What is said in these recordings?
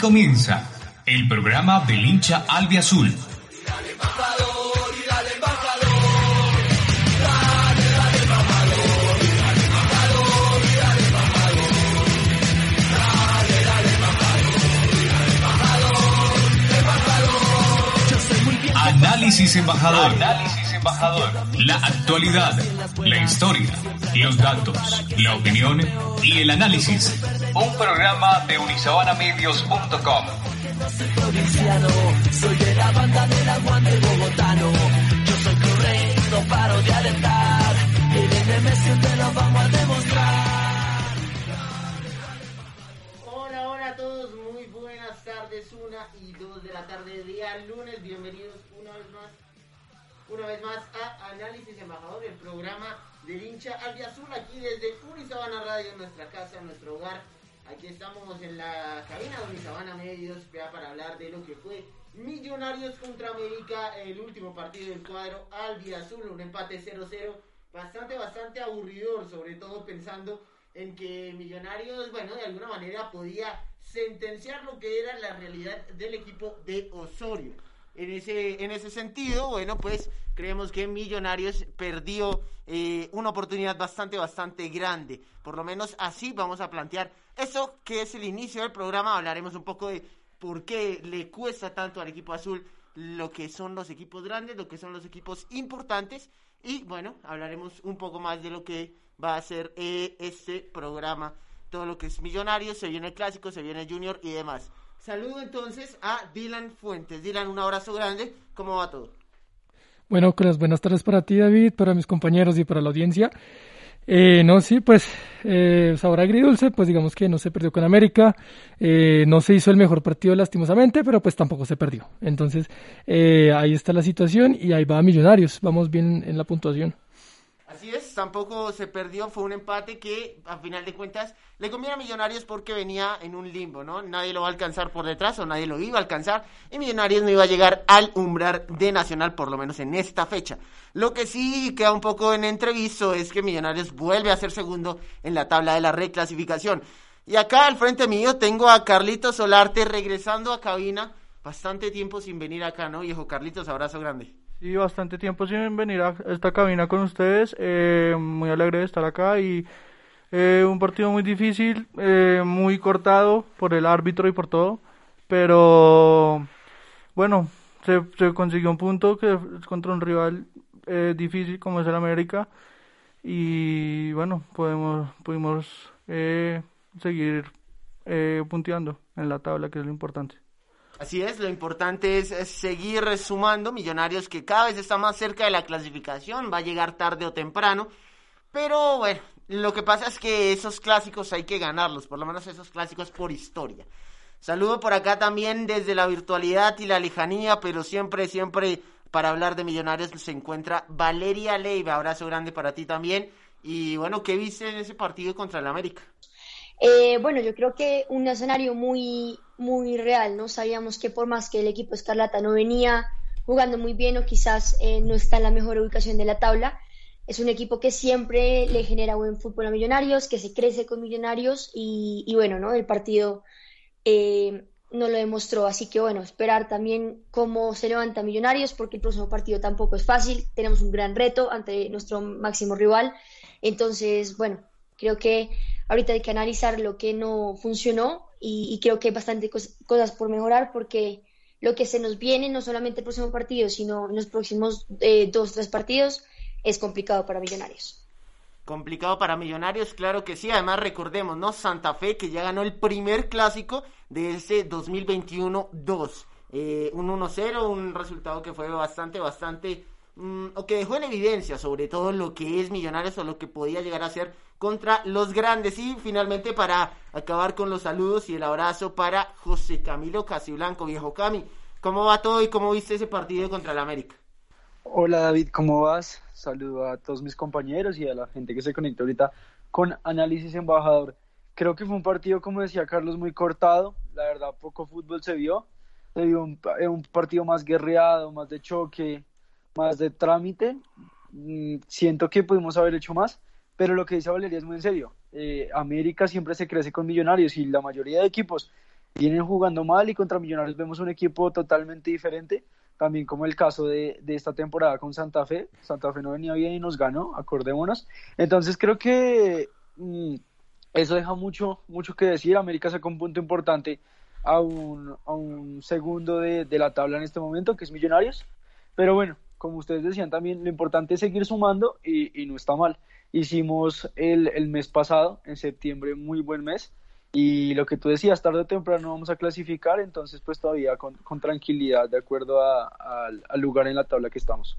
Comienza el programa del hincha albiazul. Análisis embajador. Embajador. La actualidad, la historia, los datos, la opinión y el análisis. Un programa de unisabanamedios.com. Soy de la banda del aguante bogotano. Yo soy correcto, paro de alentar. El NMS te lo vamos a demostrar. Hola, hola a todos, muy buenas tardes, una y dos de la tarde, día lunes, bienvenidos una vez más, una vez más a Análisis Embajador, el programa del hincha albiazul, aquí desde Unisabana Radio, nuestra casa, nuestro hogar, aquí estamos en la cabina de Unisabana Medios, ya para hablar de lo que fue Millonarios contra América, el último partido del cuadro albiazul, un empate 0-0, bastante, bastante aburridor, sobre todo pensando en que Millonarios, bueno, de alguna manera podía sentenciar lo que era la realidad del equipo de Osorio. En ese, en ese sentido, bueno, pues creemos que Millonarios perdió eh, una oportunidad bastante, bastante grande. Por lo menos así vamos a plantear eso que es el inicio del programa. Hablaremos un poco de por qué le cuesta tanto al equipo azul lo que son los equipos grandes, lo que son los equipos importantes. Y bueno, hablaremos un poco más de lo que va a ser eh, este programa. Todo lo que es Millonarios, se viene el clásico, se viene el Junior y demás. Saludo entonces a Dylan Fuentes. Dylan, un abrazo grande. ¿Cómo va todo? Bueno, las buenas tardes para ti, David, para mis compañeros y para la audiencia. Eh, no, sí, pues eh, sabor agridulce, pues digamos que no se perdió con América, eh, no se hizo el mejor partido lastimosamente, pero pues tampoco se perdió. Entonces, eh, ahí está la situación y ahí va Millonarios, vamos bien en la puntuación. Así es, tampoco se perdió, fue un empate que a final de cuentas le conviene a Millonarios porque venía en un limbo, ¿no? Nadie lo va a alcanzar por detrás o nadie lo iba a alcanzar y Millonarios no iba a llegar al umbral de Nacional, por lo menos en esta fecha. Lo que sí queda un poco en entrevisto es que Millonarios vuelve a ser segundo en la tabla de la reclasificación. Y acá al frente mío tengo a Carlitos Solarte regresando a cabina, bastante tiempo sin venir acá, ¿no? Viejo Carlitos, abrazo grande. Sí, bastante tiempo sin venir a esta cabina con ustedes. Eh, muy alegre de estar acá y eh, un partido muy difícil, eh, muy cortado por el árbitro y por todo. Pero bueno, se, consiguió un punto que es contra un rival difícil como es el América. Y bueno, podemos, pudimos seguir punteando en la tabla, que es lo importante. Así es, lo importante es, seguir sumando Millonarios que cada vez está más cerca de la clasificación, va a llegar tarde o temprano, pero bueno, lo que pasa es que esos clásicos hay que ganarlos, por lo menos esos clásicos por historia. Saludo por acá también desde la virtualidad y la lejanía, pero siempre, siempre para hablar de Millonarios se encuentra Valeria Leiva, abrazo grande para ti también. Y bueno, ¿qué viste en ese partido contra el América? Eh, bueno, yo creo que un escenario muy, muy real, ¿no? Sabíamos que por más que el equipo Escarlata no venía jugando muy bien o quizás eh, no está en la mejor ubicación de la tabla, es un equipo que siempre le genera buen fútbol a Millonarios, que se crece con Millonarios y, bueno, ¿no? El partido eh, no lo demostró, así que bueno, esperar también cómo se levanta Millonarios, porque el próximo partido tampoco es fácil, tenemos un gran reto ante nuestro máximo rival, entonces, bueno, creo que ahorita hay que analizar lo que no funcionó y, creo que hay bastante cos cosas por mejorar porque lo que se nos viene, no solamente el próximo partido, sino en los próximos eh, dos, tres partidos, es complicado para Millonarios. Complicado para Millonarios, claro que sí. Además, recordemos, ¿no? Santa Fe que ya ganó el primer clásico de ese 2021-2. Eh, un 1-0, un resultado que fue bastante, bastante mm, o que dejó en evidencia sobre todo lo que es Millonarios o lo que podía llegar a ser contra los grandes. Y finalmente para acabar con los saludos y el abrazo para José Camilo Casiblanco, viejo Cami. ¿Cómo va todo y cómo viste ese partido contra el América? Hola David, ¿cómo vas? Saludo a todos mis compañeros y a la gente que se conectó ahorita con Análisis Embajador. Creo que fue un partido, como decía Carlos, muy cortado. La verdad, poco fútbol se vio. Se vio un, un partido más guerreado, más de choque, más de trámite. Mm, siento que pudimos haber hecho más, pero lo que dice Valeria es muy en serio. Eh, América siempre se crece con Millonarios y la mayoría de equipos vienen jugando mal y contra Millonarios vemos un equipo totalmente diferente, también como el caso de, de, esta temporada con Santa Fe. Santa Fe no venía bien y nos ganó, acordémonos. Entonces creo que mmm, eso deja mucho, mucho que decir. América sacó un punto importante a un, a un segundo de, de la tabla en este momento, que es Millonarios. Pero bueno, como ustedes decían también, lo importante es seguir sumando y, y no está mal. Hicimos el, el mes pasado, en septiembre, muy buen mes y lo que tú decías, tarde o temprano vamos a clasificar, entonces pues todavía con, con tranquilidad, de acuerdo al lugar en la tabla que estamos.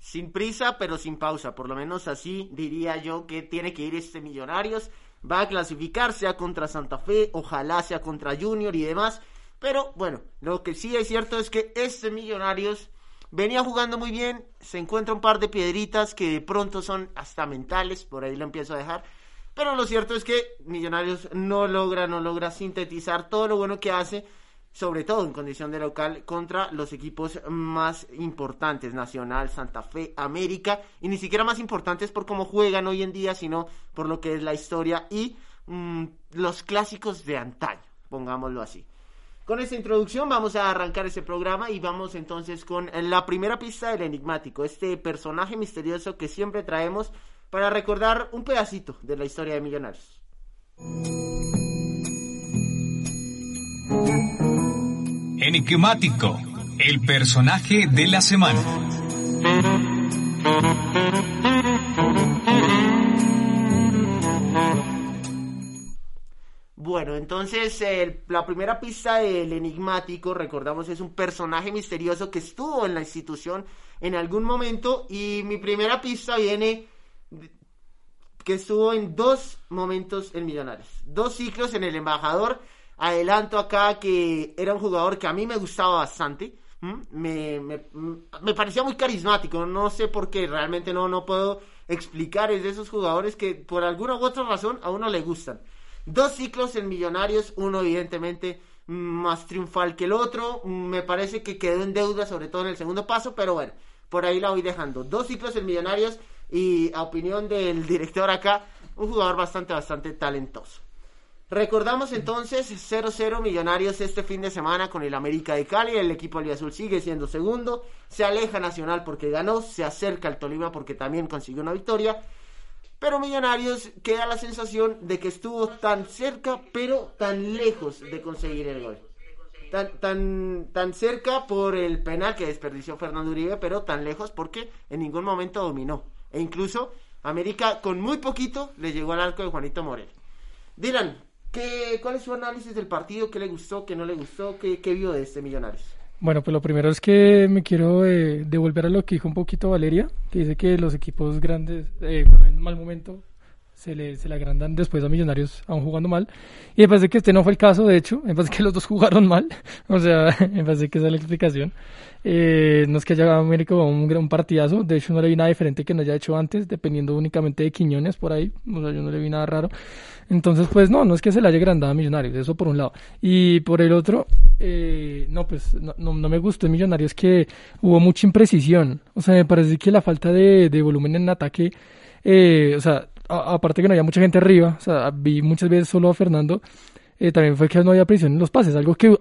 Sin prisa, pero sin pausa, por lo menos así diría yo que tiene que ir este Millonarios, va a clasificar, sea contra Santa Fe, ojalá sea contra Junior y demás, pero bueno, lo que sí es cierto es que este Millonarios venía jugando muy bien, se encuentra un par de piedritas que de pronto son hasta mentales, por ahí lo empiezo a dejar, pero lo cierto es que Millonarios no logra, no logra sintetizar todo lo bueno que hace, sobre todo en condición de local, contra los equipos más importantes, Nacional, Santa Fe, América, y ni siquiera más importantes por cómo juegan hoy en día, sino por lo que es la historia y mmm, los clásicos de antaño, pongámoslo así. Con esta introducción vamos a arrancar ese programa y vamos entonces con la primera pista del enigmático, este personaje misterioso que siempre traemos para recordar un pedacito de la historia de Millonarios. Enigmático, el personaje de la semana. Bueno, entonces la primera pista del enigmático, recordamos, es un personaje misterioso que estuvo en la institución en algún momento y mi primera pista viene que estuvo en dos momentos en Millonarios, dos ciclos en el embajador. Adelanto acá que era un jugador que a mí me gustaba bastante. Me, me, me, parecía muy carismático, no sé por qué, realmente no, no puedo explicar, es de esos jugadores que por alguna u otra razón a uno le gustan. Dos ciclos en Millonarios, uno evidentemente más triunfal que el otro, me parece que quedó en deuda sobre todo en el segundo paso, pero bueno, por ahí la voy dejando. Dos ciclos en Millonarios y a opinión del director acá, un jugador bastante, bastante talentoso. Recordamos entonces 0-0 Millonarios este fin de semana con el América de Cali. El equipo Azul sigue siendo segundo. Se aleja Nacional porque ganó. Se acerca al Tolima porque también consiguió una victoria. Pero Millonarios queda la sensación de que estuvo tan cerca, pero tan lejos de conseguir el gol. Tan, tan, tan cerca por el penal que desperdició Fernando Uribe, pero tan lejos porque en ningún momento dominó. E incluso América con muy poquito le llegó al arco de Juanito Morel. Dylan, ¿qué, ¿cuál es su análisis del partido? ¿Qué le gustó? ¿Qué no le gustó? ¿Qué, qué vio de este Millonarios? Bueno, pues lo primero es que me quiero eh, devolver a lo que dijo un poquito Valeria, que dice que los equipos grandes, eh, bueno, en mal momento, se le, se le agrandan después a Millonarios aún jugando mal. Y me parece que este no fue el caso, de hecho, me parece que los dos jugaron mal, o sea, me parece que esa es la explicación. Eh, no es que haya América un gran partidazo, de hecho no le vi nada diferente que no haya hecho antes, dependiendo únicamente de Quiñones por ahí, o sea, yo no le vi nada raro. Entonces, pues no, no es que se le haya agrandado a Millonarios, eso por un lado. Y por el otro, eh, no, pues no, no, no, me gustó en Millonarios que hubo mucha imprecisión, o sea, me parece que la falta de, de volumen en ataque, eh, o sea, aparte que no había mucha gente arriba, o sea, vi muchas veces solo a Fernando, eh, también fue que no había presión en los pases, algo que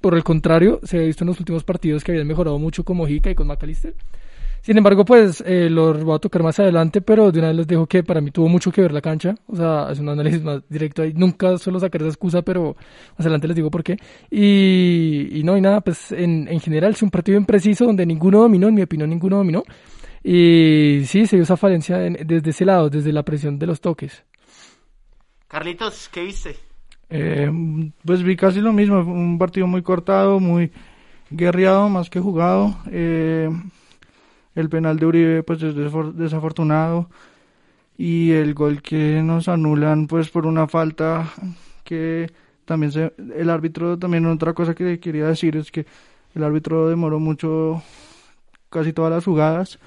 por el contrario, se ha visto en los últimos partidos que habían mejorado mucho con Mojica y con McAllister. Sin embargo, pues eh, los voy a tocar más adelante, pero de una vez les dejo que para mí tuvo mucho que ver la cancha. O sea, es un análisis más directo ahí. Nunca suelo sacar esa excusa, pero más adelante les digo por qué. Y, y no, y nada, pues en, en general es un partido impreciso donde ninguno dominó, en mi opinión, ninguno dominó. Y sí, se dio esa falencia en, desde ese lado, desde la presión de los toques. Carlitos, ¿qué viste? Eh, pues vi casi lo mismo, un partido muy cortado, muy guerreado más que jugado. Eh, el penal de Uribe pues es desafortunado y el gol que nos anulan pues por una falta que también se, el árbitro también otra cosa que quería decir es que el árbitro demoró mucho casi todas las jugadas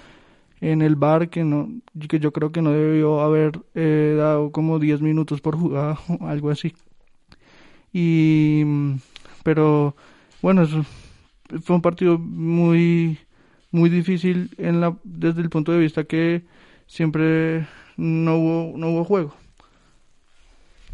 en el bar que no que yo creo que no debió haber eh, dado como 10 minutos por jugada o algo así y pero bueno eso fue un partido muy muy difícil en la desde el punto de vista que siempre no hubo no hubo juego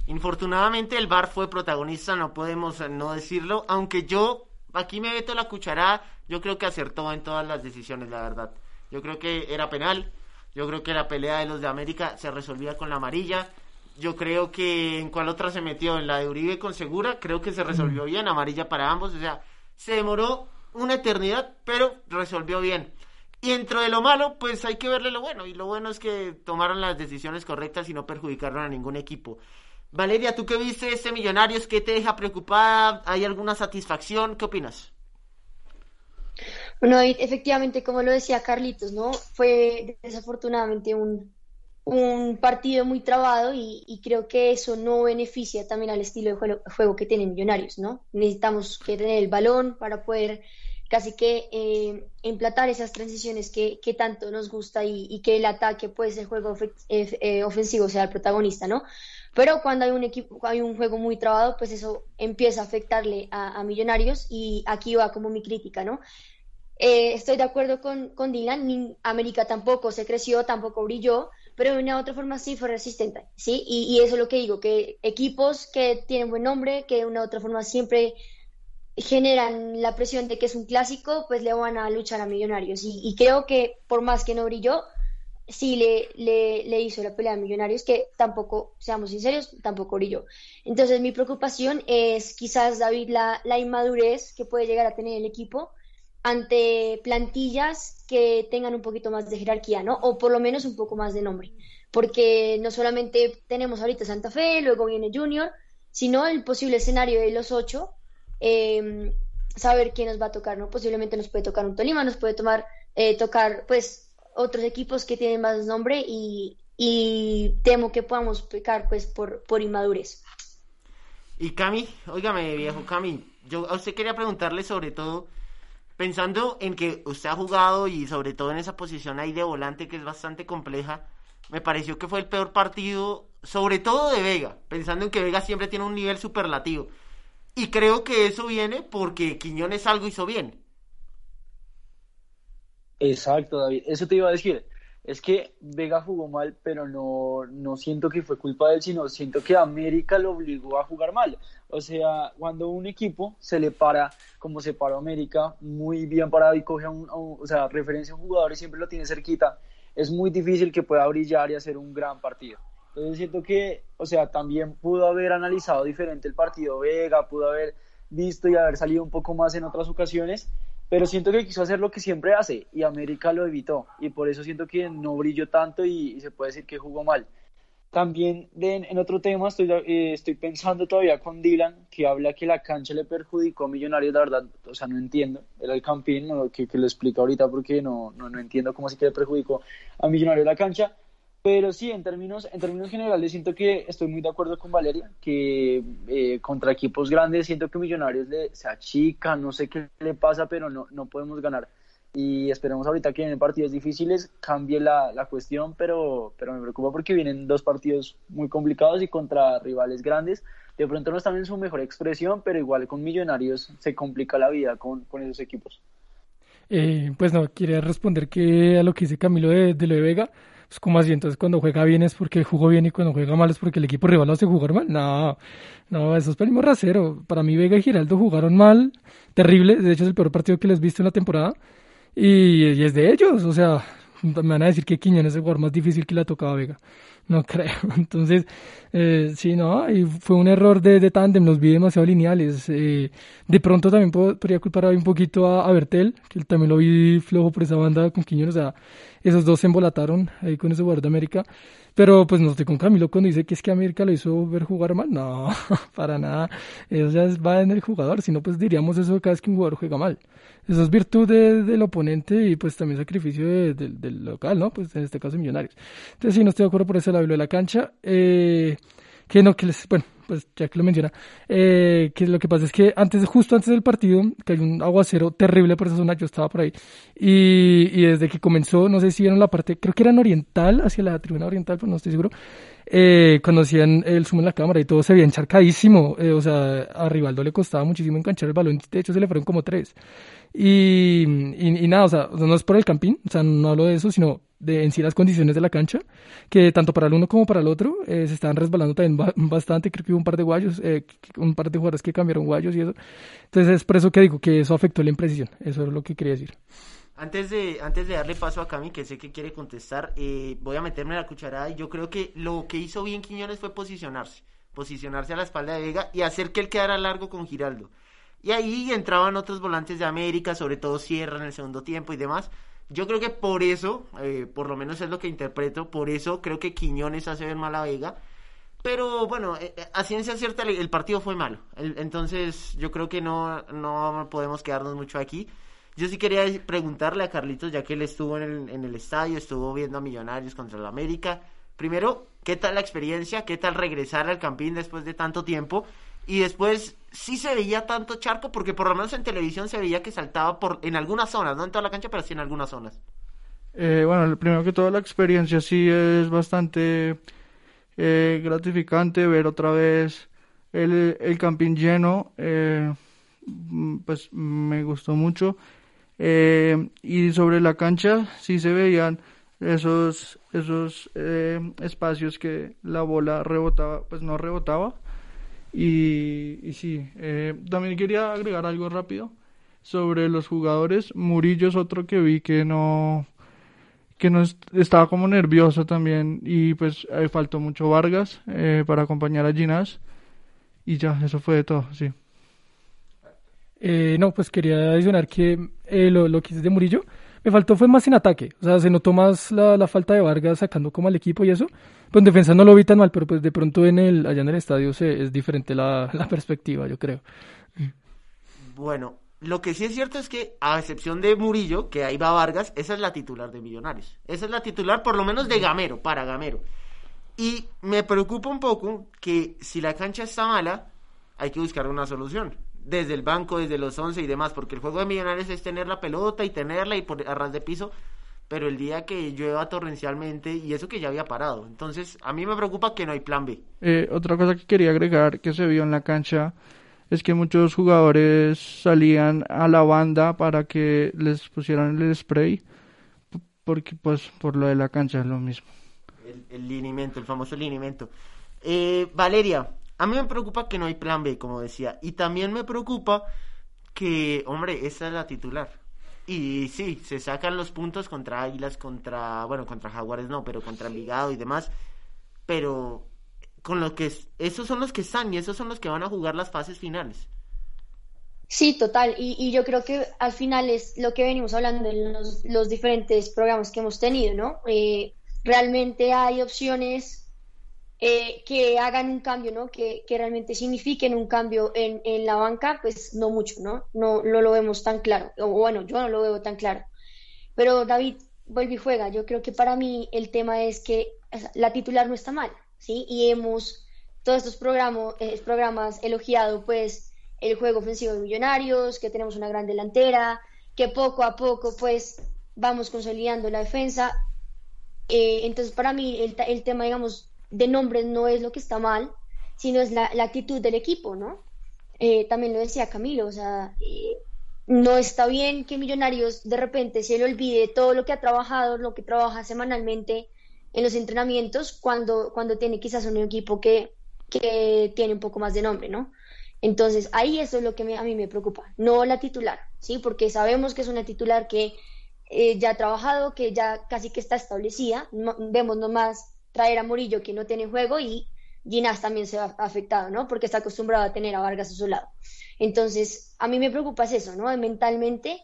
Infortunadamente el VAR fue protagonista, no podemos eh, no decirlo, aunque yo aquí me meto la cucharada, yo creo que acertó en todas las decisiones, la verdad. Yo creo que era penal, yo creo que la pelea de los de América se resolvía con la amarilla. Yo creo que en cuál otra se metió, en la de Uribe con Segura, creo que se resolvió bien, amarilla para ambos, o sea, se demoró una eternidad, pero resolvió bien. Y dentro de lo malo, pues hay que verle lo bueno, y lo bueno es que tomaron las decisiones correctas y no perjudicaron a ningún equipo. Valeria, ¿tú qué viste este Millonarios? ¿Qué te deja preocupada? ¿Hay alguna satisfacción? ¿Qué opinas? Bueno, efectivamente, como lo decía Carlitos, ¿no? Fue desafortunadamente un, un partido muy trabado y, creo que eso no beneficia también al estilo de juego, que tienen Millonarios, ¿no? Necesitamos que tener el balón para poder casi que eh, emplatar esas transiciones que, que, tanto nos gusta y, que el ataque, pues el juego eh, ofensivo sea el protagonista, ¿no? Pero cuando hay un equipo, hay un juego muy trabado, pues eso empieza a afectarle a, Millonarios y aquí va como mi crítica, ¿no? Eh, estoy de acuerdo con, con Dylan, América tampoco se creció, tampoco brilló, pero de una u otra forma sí fue resistente, ¿sí? Y, eso es lo que digo, que equipos que tienen buen nombre, que de una u otra forma siempre generan la presión de que es un clásico, pues le van a luchar a Millonarios. y creo que por más que no brilló, sí le, le, hizo la pelea a Millonarios, que tampoco, seamos sinceros, tampoco brilló. Entonces mi preocupación es quizás, David, la, la inmadurez que puede llegar a tener el equipo ante plantillas que tengan un poquito más de jerarquía, ¿no? O por lo menos un poco más de nombre. Porque no solamente tenemos ahorita Santa Fe, luego viene Junior, sino el posible escenario de los ocho, em, saber quién nos va a tocar, ¿no? Posiblemente nos puede tocar un Tolima, nos puede tomar, eh, tocar, pues, otros equipos que tienen más nombre y, temo que podamos pecar pues por, por inmadurez. Y Cami, óigame viejo Cami, yo a usted quería preguntarle sobre todo, pensando en que usted ha jugado y sobre todo en esa posición ahí de volante que es bastante compleja, me pareció que fue el peor partido, sobre todo de Vega, pensando en que Vega siempre tiene un nivel superlativo. Y creo que eso viene porque Quiñones algo hizo bien. Exacto, David. Eso te iba a decir. Es que Vega jugó mal, pero no, no siento que fue culpa de él, sino siento que América lo obligó a jugar mal. O sea, cuando un equipo se le para, como se paró América, muy bien parado y coge a un, o sea, referencia a un jugador y siempre lo tiene cerquita, es muy difícil que pueda brillar y hacer un gran partido. Entonces siento que, o sea, también pudo haber analizado diferente el partido Vega, pudo haber visto y haber salido un poco más en otras ocasiones, pero siento que quiso hacer lo que siempre hace y América lo evitó y por eso siento que no brilló tanto y, se puede decir que jugó mal. También en otro tema estoy, eh, estoy pensando todavía con Dylan que habla que la cancha le perjudicó a Millonarios, la verdad, o sea, no entiendo, era el campín, que, que, lo explica ahorita porque no, no, no entiendo cómo así que le perjudicó a Millonarios la cancha, pero sí, en términos, en términos generales, siento que estoy muy de acuerdo con Valeria, que eh, contra equipos grandes siento que Millonarios le, se achica, no sé qué le pasa, pero no, no podemos ganar. Y esperemos ahorita que en partidos difíciles cambie la, la cuestión, pero, pero me preocupa porque vienen dos partidos muy complicados y contra rivales grandes. De pronto no están en su mejor expresión, pero igual con Millonarios se complica la vida con, con esos equipos. Eh, pues no, quería responder que a lo que dice Camilo de, de lo de Vega pues, ¿cómo así? Entonces, cuando juega bien es porque jugó bien y cuando juega mal es porque el equipo rival lo hace jugar mal. No, no, eso es primo rasero. Para mí, Vega y Giraldo jugaron mal, terrible. De hecho, es el peor partido que les he visto en la temporada. Y, es de ellos, o sea, me van a decir que Quiñones es el jugador más difícil que le ha tocado a Vega. No creo. Entonces, eh, sí, no, y fue un error de, de tándem, los vi demasiado lineales. Eh, de pronto también podría culpar un poquito a, a, Bertel, que también lo vi flojo por esa banda con Quiñones, o sea, esos dos se embolataron ahí con ese jugador de América. Pero pues no estoy con Camilo cuando dice que es que América lo hizo ver jugar mal. No, para nada. Eso ya va en el jugador. Si no, pues diríamos eso cada vez que un jugador juega mal. Eso es virtud del oponente y pues también sacrificio del local, ¿no? Pues en este caso Millonarios. Entonces sí, no estoy de acuerdo por ese lado de la cancha. Eh, que no, que les, bueno, pues ya que lo menciona, eh, que lo que pasa es que antes, justo antes del partido, que hay un aguacero terrible por esa zona, yo estaba por ahí, y, y desde que comenzó, no sé si vieron la parte, creo que era en oriental, hacia la tribuna oriental, pero no estoy seguro, eh, cuando hacían el zoom en la cámara y todo se veía encharcadísimo, eh, o sea, a Rivaldo le costaba muchísimo enganchar el balón, de hecho se le fueron como tres. Y, y, nada, o sea, no es por el campín, o sea, no hablo de eso, sino de en sí las condiciones de la cancha, que tanto para el uno como para el otro eh, se estaban resbalando también bastante, creo que hubo un par de guayos, eh, un par de jugadores que cambiaron guayos y eso. Entonces es por eso que digo que eso afectó la imprecisión, eso es lo que quería decir. Antes de, antes de darle paso a Cami, que sé que quiere contestar, eh, voy a meterme la cucharada y yo creo que lo que hizo bien Quiñones fue posicionarse, posicionarse a la espalda de Vega y hacer que él quedara largo con Giraldo. Y ahí entraban otros volantes de América, sobre todo Sierra en el segundo tiempo y demás. Yo creo que por eso, eh, por lo menos es lo que interpreto, por eso creo que Quiñones hace ver mal a Vega. Pero bueno, eh, eh, a ciencia cierta el, partido fue malo. entonces yo creo que no, no podemos quedarnos mucho aquí. Yo sí quería preguntarle a Carlitos, ya que él estuvo en el, en el estadio, estuvo viendo a Millonarios contra el América. Primero, ¿qué tal la experiencia? ¿Qué tal regresar al Campín después de tanto tiempo? Y después, sí se veía tanto charco porque por lo menos en televisión se veía que saltaba por en algunas zonas, no en toda la cancha, pero sí en algunas zonas. Eh, bueno, primero que todo la experiencia sí es bastante eh, gratificante ver otra vez el, el campín lleno, eh, pues me gustó mucho. y sobre la cancha sí se veían esos, esos espacios que la bola rebotaba, pues no rebotaba, y, sí, eh, también quería agregar algo rápido sobre los jugadores. Murillo es otro que vi que no que no estaba como nervioso también y pues eh, faltó mucho Vargas eh, para acompañar a Ginás y ya, eso fue de todo, sí. no, pues quería adicionar que lo, lo que hice de Murillo me faltó fue más en ataque. O sea, se notó más la, la falta de Vargas sacando como al equipo y eso. Pues en defensa no lo vi tan mal, pero pues de pronto en el, allá en el estadio se, es diferente la, la perspectiva, yo creo. Bueno, lo que sí es cierto es que, a excepción de Murillo, que ahí va Vargas, esa es la titular de Millonarios. Esa es la titular, por lo menos de Gamero, para Gamero. Y me preocupa un poco que si la cancha está mala, hay que buscar una solución desde el banco, desde los 11 y demás, porque el juego de Millonarios es tener la pelota y tenerla y por arras de piso, pero el día que llueva torrencialmente y eso que ya había parado. Entonces, a mí me preocupa que no hay plan B. Eh, otra cosa que quería agregar que se vio en la cancha es que muchos jugadores salían a la banda para que les pusieran el spray, porque pues por lo de la cancha es lo mismo. El, el linimento, el famoso linimento. Eh, Valeria, a mí me preocupa que no hay plan B, como decía. Y también me preocupa que, hombre, esa es la titular. Y sí, se sacan los puntos contra Águilas, contra, bueno, contra Jaguares no, pero contra Envigado y demás. Pero con lo que esos son los que están y esos son los que van a jugar las fases finales. Sí, total. Y, y yo creo que al final es lo que venimos hablando en los, los diferentes programas que hemos tenido, ¿no? Eh, realmente hay opciones eh, que hagan un cambio, ¿no? Que, que, realmente signifiquen un cambio en, en, la banca, pues no mucho, ¿no? ¿no? No lo vemos tan claro, o bueno, yo no lo veo tan claro. Pero David vuelve y juega. Yo creo que para mí el tema es que la titular no está mal, ¿sí? Y hemos, todos estos programas, eh, programas elogiado, pues, el juego ofensivo de Millonarios, que tenemos una gran delantera, que poco a poco, pues, vamos consolidando la defensa. Eh, entonces, para mí, el, el tema, digamos, de nombres no es lo que está mal, sino es la, actitud del equipo, ¿no? Eh, también lo decía Camilo, o sea, eh, no está bien que Millonarios de repente se le olvide todo lo que ha trabajado, lo que trabaja semanalmente en los entrenamientos, cuando, cuando tiene quizás un equipo que, que tiene un poco más de nombre, ¿no? Entonces, ahí eso es lo que a mí me preocupa, no la titular, ¿sí? Porque sabemos que es una titular que eh, ya ha trabajado, que ya casi que está establecida, vemos nomás traer a Murillo que no tiene juego y Ginás también se va afectado, ¿no? Porque está acostumbrado a tener a Vargas a su lado. Entonces, a mí me preocupa eso, ¿no? Mentalmente,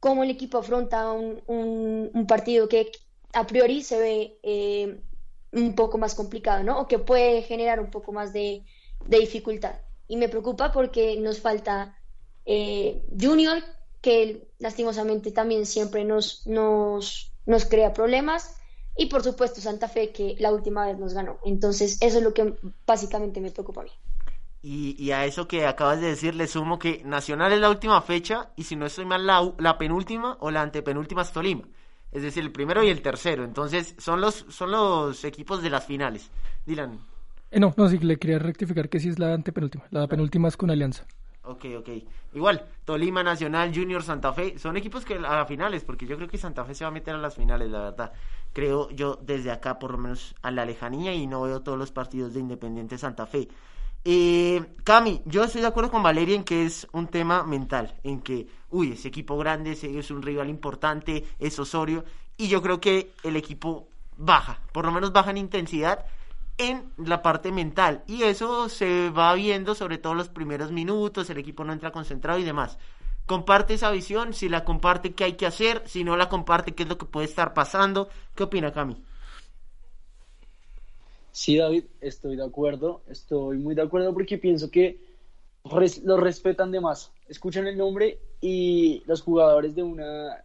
cómo el equipo afronta un, partido que a priori se ve eh, un poco más complicado, ¿no? O que puede generar un poco más de, de dificultad. Y me preocupa porque nos falta eh, Junior, que lastimosamente también siempre nos crea problemas. Y por supuesto Santa Fe, que la última vez nos ganó. Entonces, eso es lo que básicamente me preocupa a mí. Y, y, a eso que acabas de decir, le sumo que Nacional es la última fecha y si no estoy mal, la, la penúltima o la antepenúltima es Tolima. Es decir, el primero y el tercero. Entonces, son los, son los equipos de las finales. Dylan. Eh, no, no, sí, le quería rectificar que sí es la antepenúltima. La penúltima es con Alianza. Ok, ok. Igual, Tolima, Nacional, Junior, Santa Fe, son equipos que a finales, porque yo creo que Santa Fe se va a meter a las finales, la verdad. Creo yo desde acá, por lo menos a la lejanía, y no veo todos los partidos de Independiente Santa Fe. Eh, Cami, yo estoy de acuerdo con Valeria en que es un tema mental, en que, uy, ese equipo grande, ese es un rival importante, es Osorio, y yo creo que el equipo baja, por lo menos baja en intensidad en la parte mental, y eso se va viendo sobre todo los primeros minutos, el equipo no entra concentrado y demás. Comparte esa visión, si la comparte, ¿qué hay que hacer? Si no la comparte, ¿qué es lo que puede estar pasando? ¿Qué opina Cami? Sí, David, estoy de acuerdo, estoy muy de acuerdo porque pienso que lo respetan de más. Escuchan el nombre y los jugadores de una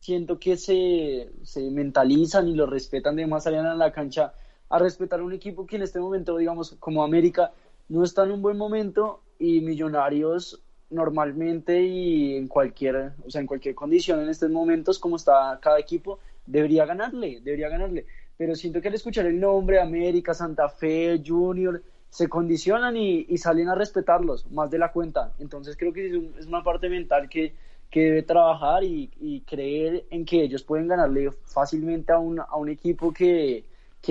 siento que se, se mentalizan y lo respetan de más, salen a la cancha a respetar un equipo que en este momento, digamos, como América, no está en un buen momento y Millonarios normalmente y en cualquier, o sea, en cualquier condición en estos momentos, como está cada equipo, debería ganarle, debería ganarle pero siento que al escuchar el nombre América, Santa Fe, Junior, se condicionan y, salen a respetarlos más de la cuenta. Entonces creo que es, una parte mental que, debe trabajar y, creer en que ellos pueden ganarle fácilmente a un, a un equipo que,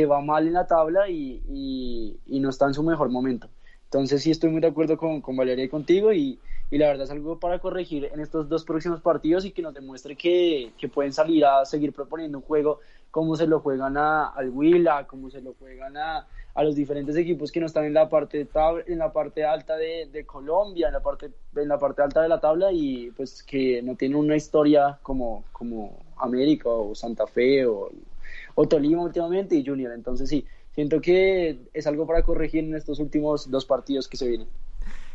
va mal en la tabla y, no está en su mejor momento. Entonces sí estoy muy de acuerdo con, con Valeria y contigo y, la verdad es algo para corregir en estos dos próximos partidos y que nos demuestre que, que pueden salir a seguir proponiendo un juego cómo se lo juegan a, al Huila, cómo se lo juegan a, a los diferentes equipos que no están en la parte en la parte alta de, de, Colombia, en la parte en la parte alta de la tabla y pues que no tienen una historia como como América o Santa Fe o, o Tolima últimamente y Junior. Entonces sí, siento que es algo para corregir en estos últimos dos partidos que se vienen.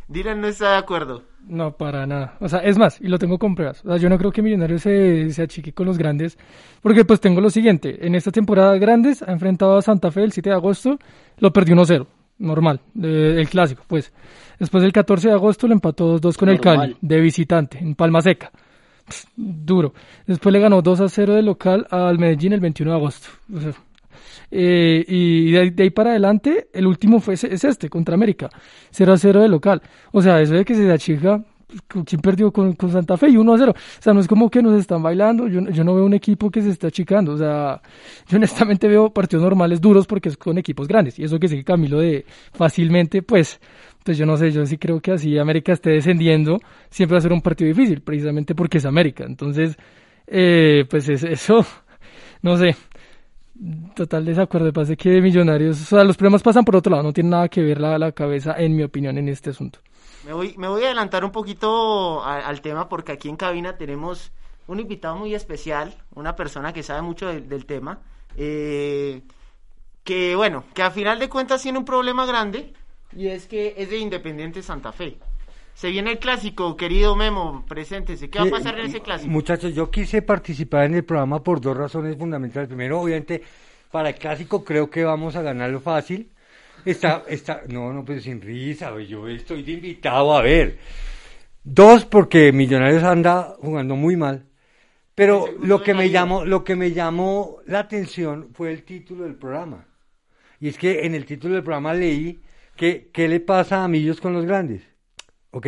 Dylan no está de acuerdo. No, para nada. O sea, es más, y lo tengo con pruebas. O sea, yo no creo que Millonarios se, se achique con los grandes, porque pues tengo lo siguiente. En esta temporada grandes ha enfrentado a Santa Fe el 7 de agosto, lo perdió 1-0, normal, el clásico, pues. Después del 14 de agosto lo empató 2-2 con el Cali, de visitante, en Palma Seca. Duro. Después le ganó 2-0 de local al Medellín el 21 de agosto. Eh, y de ahí, para adelante, el último fue es este, contra América, 0 a 0 de local. O sea, eso de que se achica, pues, ¿quién perdió con, con, Santa Fe? Y 1 a 0. O sea, no es como que nos están bailando, yo, yo no veo un equipo que se está achicando. O sea, yo honestamente veo partidos normales duros porque es con equipos grandes. Y eso que sé que Camilo de fácilmente, pues, pues yo no sé, yo sí creo que así América esté descendiendo, siempre va a ser un partido difícil, precisamente porque es América. Entonces, eh, pues es, eso, no sé, Total desacuerdo. Pasa que Millonarios, o sea, los problemas pasan por otro lado, no tiene nada que ver la, la cabeza, en mi opinión, en este asunto. Me voy, me voy a adelantar un poquito al tema porque aquí en cabina tenemos un invitado muy especial, una persona que sabe mucho del tema, eh, que bueno, que a final de cuentas tiene un problema grande y es que es de Independiente Santa Fe. Se viene el clásico, querido Memo, preséntese. ¿Qué va a pasar en ese clásico? Muchachos, yo quise participar en el programa por dos razones fundamentales. Primero, obviamente, para el clásico creo que vamos a ganarlo fácil. Está, está, no, no, pues sin risa, yo estoy de invitado a ver. Dos, porque Millonarios anda jugando muy mal. Pero lo que me llamó, lo que me llamó la atención fue el título del programa. Y es que en el título del programa leí que qué le pasa a Millos con los grandes. Ok,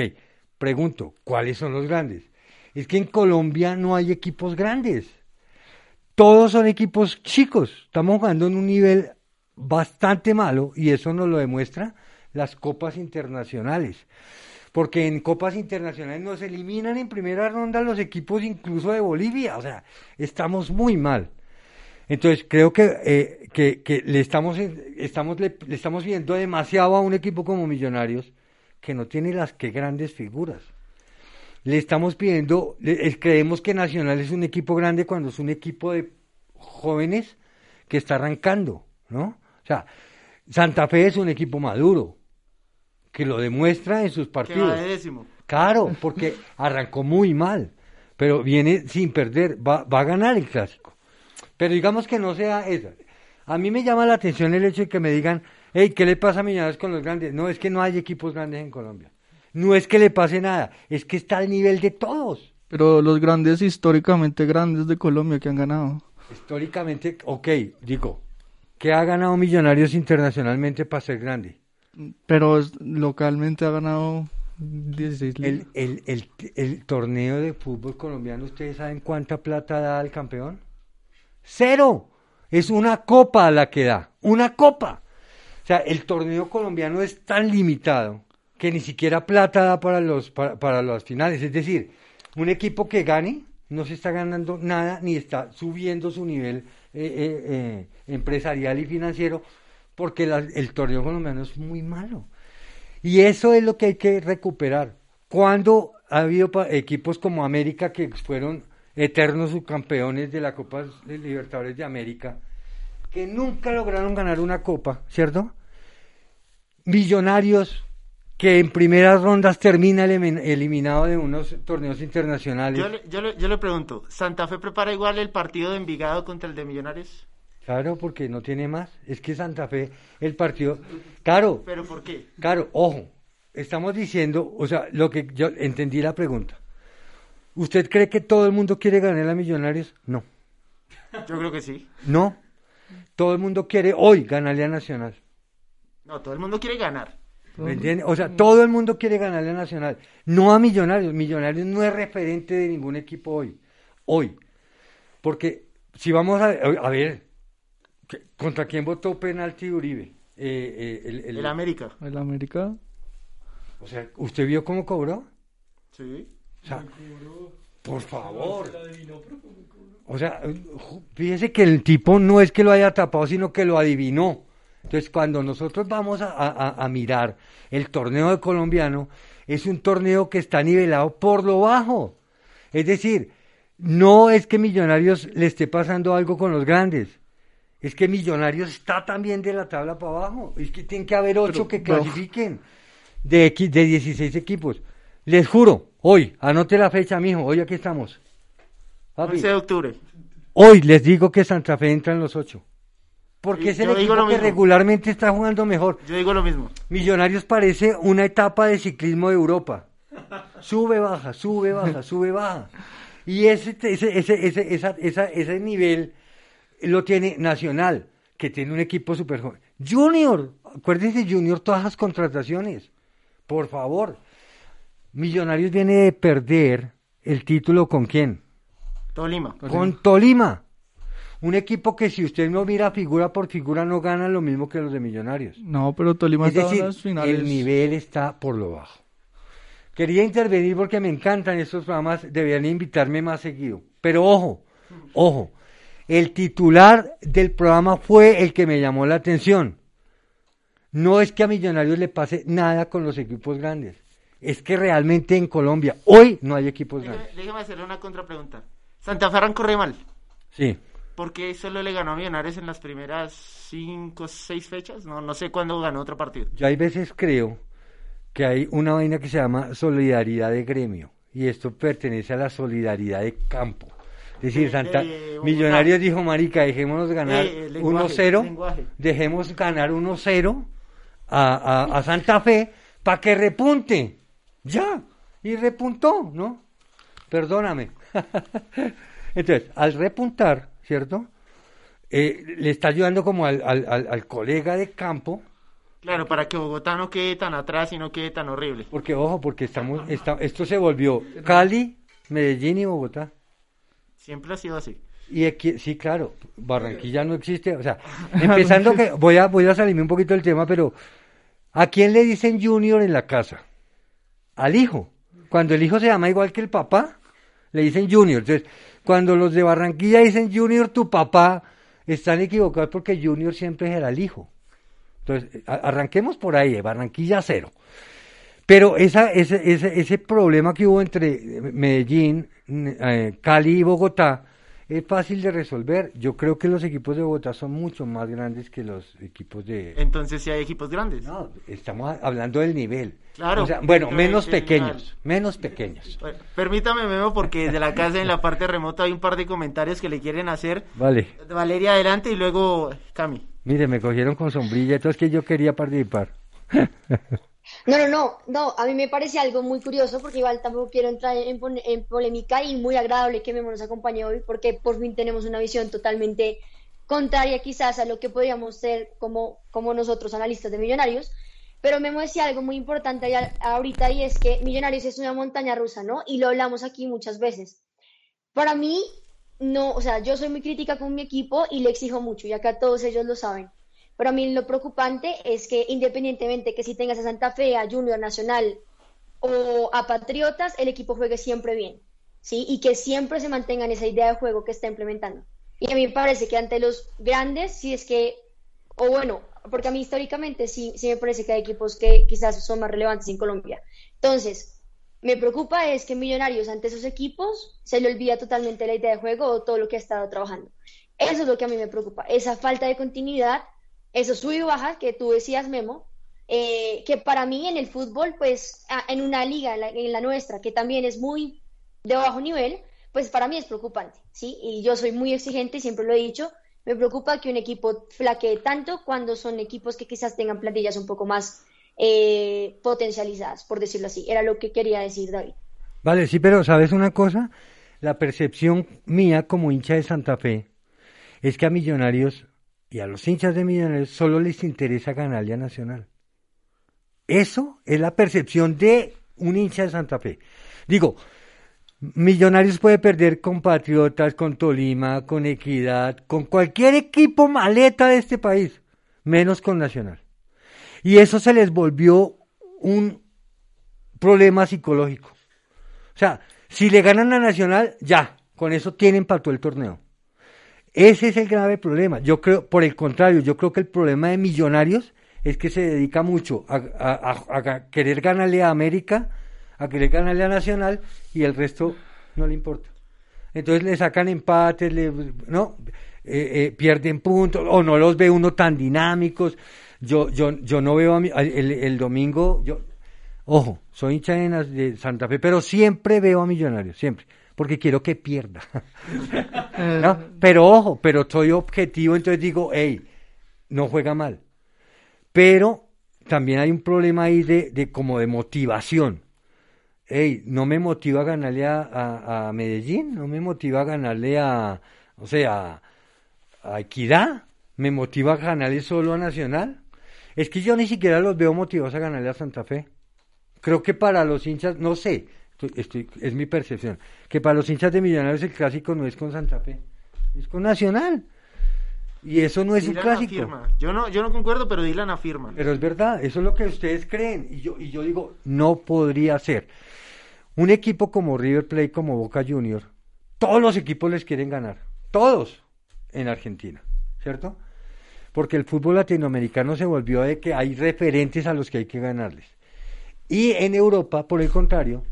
pregunto, ¿cuáles son los grandes? Es que en Colombia no hay equipos grandes. Todos son equipos chicos. Estamos jugando en un nivel bastante malo y eso nos lo demuestra las copas internacionales. Porque en copas internacionales nos eliminan en primera ronda los equipos incluso de Bolivia. O sea, estamos muy mal. Entonces creo que, eh, que, que le estamos, estamos, le, le estamos viendo demasiado a un equipo como Millonarios que no tiene las que grandes figuras. Le estamos pidiendo, le- eh, creemos que Nacional es un equipo grande cuando es un equipo de jóvenes que está arrancando, ¿no? O sea, Santa Fe es un equipo maduro, que lo demuestra en sus Que partidos. va de décimo. Claro, porque arrancó muy mal, pero viene sin perder, va, va a ganar el clásico. Pero digamos que no sea esa. A mí me llama la atención el hecho de que me digan, hey, ¿qué le pasa a Millonarios con los grandes? No, es que no hay equipos grandes en Colombia. No es que le pase nada, es que está al nivel de todos. Pero los grandes, históricamente grandes de Colombia que han ganado. Históricamente, ok, digo, ¿qué ha ganado Millonarios internacionalmente para ser grande? Pero localmente ha ganado 16 El, el, el, el torneo de fútbol colombiano, ¿ustedes saben cuánta plata da al campeón? Cero. Es una copa la que da. Una copa. O sea, el torneo colombiano es tan limitado que ni siquiera plata da para los, para, para las finales. Es decir, un equipo que gane no se está ganando nada ni está subiendo su nivel eh, eh, eh, empresarial y financiero porque el torneo colombiano es muy malo. Y eso es lo que hay que recuperar. Cuando ha habido equipos como América que fueron eternos subcampeones de la Copa de Libertadores de América, que nunca lograron ganar una copa, ¿cierto? Millonarios que en primeras rondas termina elimin- eliminado de unos torneos internacionales. Yo le, yo, le, yo le pregunto, ¿Santa Fe prepara igual el partido de Envigado contra el de Millonarios? Claro, porque no tiene más. Es que Santa Fe, el partido... Claro, ¿Pero por qué? Claro, ojo, estamos diciendo, o sea, lo que yo entendí la pregunta. ¿Usted cree que todo el mundo quiere ganar a Millonarios? No, Yo creo que sí. no. Todo el mundo quiere hoy ganarle a Nacional. No, todo el mundo quiere ganar. ¿Me entiende? O sea, todo el mundo quiere ganarle a Nacional, no a Millonarios. Millonarios no es referente de ningún equipo hoy. Hoy. Porque si vamos a, a ver, ¿qué- ¿contra quién votó penalti Uribe? Eh, eh, el- el- El América. El América. o sea, ¿usted vio cómo cobró? Sí. O sea, por favor. O sea, fíjese que el tipo no es que lo haya tapado, sino que lo adivinó. Entonces, cuando nosotros vamos a, a- a mirar el torneo de colombiano, es un torneo que está nivelado por lo bajo. Es decir, no es que Millonarios le esté pasando algo con los grandes. Es que Millonarios está también de la tabla para abajo. Es que tiene que haber ocho Pero- que clasifiquen de, de 16 equipos. Les juro, hoy, anote la fecha, mijo, hoy aquí estamos. Papi, 11 de octubre. hoy les digo que Santa Fe entra en los ocho. Porque Y es el yo digo equipo lo que mismo. regularmente está jugando mejor. Yo digo lo mismo. Millonarios parece una etapa de ciclismo de Europa. Sube, baja, sube, baja, sube, baja. Y ese, ese, ese, ese, esa- esa- ese nivel lo tiene Nacional, que tiene un equipo súper joven. Junior, acuérdense Junior, todas las contrataciones. Por favor. Millonarios viene de perder el título con quién? Tolima. Con Tolima. Un equipo que si usted no mira figura por figura no gana lo mismo que los de Millonarios. No, pero Tolima Es estaba en decir, las finales. el nivel está por lo bajo. Quería intervenir porque me encantan estos programas, deberían invitarme más seguido. Pero ojo, ojo, el titular del programa fue el que me llamó la atención. No es que a Millonarios le pase nada con los equipos grandes. Es que realmente en Colombia hoy no hay equipos Déjeme, grandes. déjeme hacerle una contrapregunta. Santa Fe arrancó re mal. Sí. ¿Por qué solo le ganó a Millonarios en las primeras 5 6 fechas? No, no sé cuándo ganó otro partido. Yo hay veces creo que hay una vaina que se llama solidaridad de gremio y esto pertenece a la solidaridad de campo. Es decir, De- Santa Bogotá. Millonarios dijo, marica, dejémonos ganar Eh, eh, lenguaje, 1-0, lenguaje. dejemos ganar 1-0 a, a, a Santa Fe para que repunte. Ya, y repuntó, ¿no? Perdóname. Entonces, al repuntar, ¿cierto? Eh, le está ayudando como al, al, colega de campo Claro, para que Bogotá no quede tan atrás y no quede tan horrible. Porque, ojo, porque estamos, esta- esto se volvió Cali, Medellín y Bogotá. Siempre ha sido así. Y aquí, sí, claro, Barranquilla no existe. O sea, empezando que, voy a, voy a salirme un poquito del tema, pero ¿a quién le dicen Junior en la casa? Al hijo. Cuando el hijo se llama igual que el papá, le dicen Junior. Entonces, cuando los de Barranquilla dicen Junior, tu papá, están equivocados porque Junior siempre era el hijo. Entonces, arranquemos por ahí, eh, Barranquilla cero. Pero esa, ese, ese, ese problema que hubo entre Medellín, eh, Cali y Bogotá es fácil de resolver. Yo creo que los equipos de Bogotá son mucho más grandes que los equipos de... Entonces sí hay equipos grandes. No, estamos hablando del nivel. Claro. O sea, bueno, menos que- pequeños, menos pequeños. Bueno, Permítame, Memo, porque desde la casa en la parte remota hay un par de comentarios que le quieren hacer. Vale. Valeria, adelante y luego Cami. Mire, me cogieron con sombrilla, entonces que yo quería participar. No, no, no, no, a mí me parece algo muy curioso porque igual tampoco quiero entrar en, en polémica y muy agradable que Memo nos acompañe hoy porque por fin tenemos una visión totalmente contraria quizás a lo que podríamos ser como, como nosotros analistas de millonarios, pero Memo decía algo muy importante ahorita y es que Millonarios es una montaña rusa, ¿no? Y lo hablamos aquí muchas veces. Para mí, no, o sea, yo soy muy crítica con mi equipo y le exijo mucho y acá todos ellos lo saben. Pero a mí lo preocupante es que independientemente que si tengas a Santa Fe, a Junior Nacional o a Patriotas, el equipo juegue siempre bien, ¿sí? Y que siempre se mantenga en esa idea de juego que está implementando. Y a mí me parece que ante los grandes, si es que, o bueno, porque a mí históricamente sí, sí me parece que hay equipos que quizás son más relevantes en Colombia. Entonces, me preocupa es que Millonarios ante esos equipos se le olvida totalmente la idea de juego o todo lo que ha estado trabajando. Eso es lo que a mí me preocupa, esa falta de continuidad, esos sub y bajas que tú decías, Memo, eh, que para mí en el fútbol, pues en una liga, en la, nuestra, que también es muy de bajo nivel, pues para mí es preocupante, ¿sí? Y yo soy muy exigente siempre lo he dicho, me preocupa que un equipo flaquee tanto cuando son equipos que quizás tengan plantillas un poco más eh, potencializadas, por decirlo así. Era lo que quería decir David. Vale, sí, pero ¿sabes una cosa? La percepción mía como hincha de Santa Fe es que a Millonarios y a los hinchas de Millonarios solo les interesa ganarle a Nacional. Eso es la percepción de un hincha de Santa Fe. Digo, Millonarios puede perder con Patriotas, con Tolima, con Equidad, con cualquier equipo maleta de este país, menos con Nacional. Y eso se les volvió un problema psicológico. O sea, si le ganan a Nacional, ya, con eso tienen para todo el torneo. Ese es el grave problema. Yo creo, por el contrario, yo creo que el problema de Millonarios es que se dedica mucho a, querer ganarle a América, a querer ganarle a Nacional y el resto no le importa. Entonces le sacan empates, le, no, Eh, eh, pierden puntos o no los ve uno tan dinámicos. Yo, yo, yo no veo a el, domingo, yo, ojo, soy hincha de, de Santa Fe, pero siempre veo a Millonarios, siempre, porque quiero que pierda. ¿No? Pero ojo, pero soy objetivo, entonces digo, hey, no juega mal. Pero también hay un problema ahí de, de como de motivación. Hey, no me motiva a ganarle a, a- a Medellín, no me motiva a ganarle a, o sea, a Equidad, me motiva a ganarle solo a Nacional. Es que yo ni siquiera los veo motivados a ganarle a Santa Fe. Creo que para los hinchas, no sé, estoy- estoy- es mi percepción, que para los hinchas de Millonarios el clásico no es con Santa Fe, es con Nacional. Y eso no es un Dylan clásico. afirma. Yo no, yo no concuerdo, pero Dylan afirma. Pero es verdad, eso es lo que ustedes creen. Y yo, y yo digo, no podría ser. Un equipo como River Plate, como Boca Junior, todos los equipos les quieren ganar. Todos en Argentina, ¿cierto? Porque el fútbol latinoamericano se volvió de que hay referentes a los que hay que ganarles. Y en Europa, por el contrario,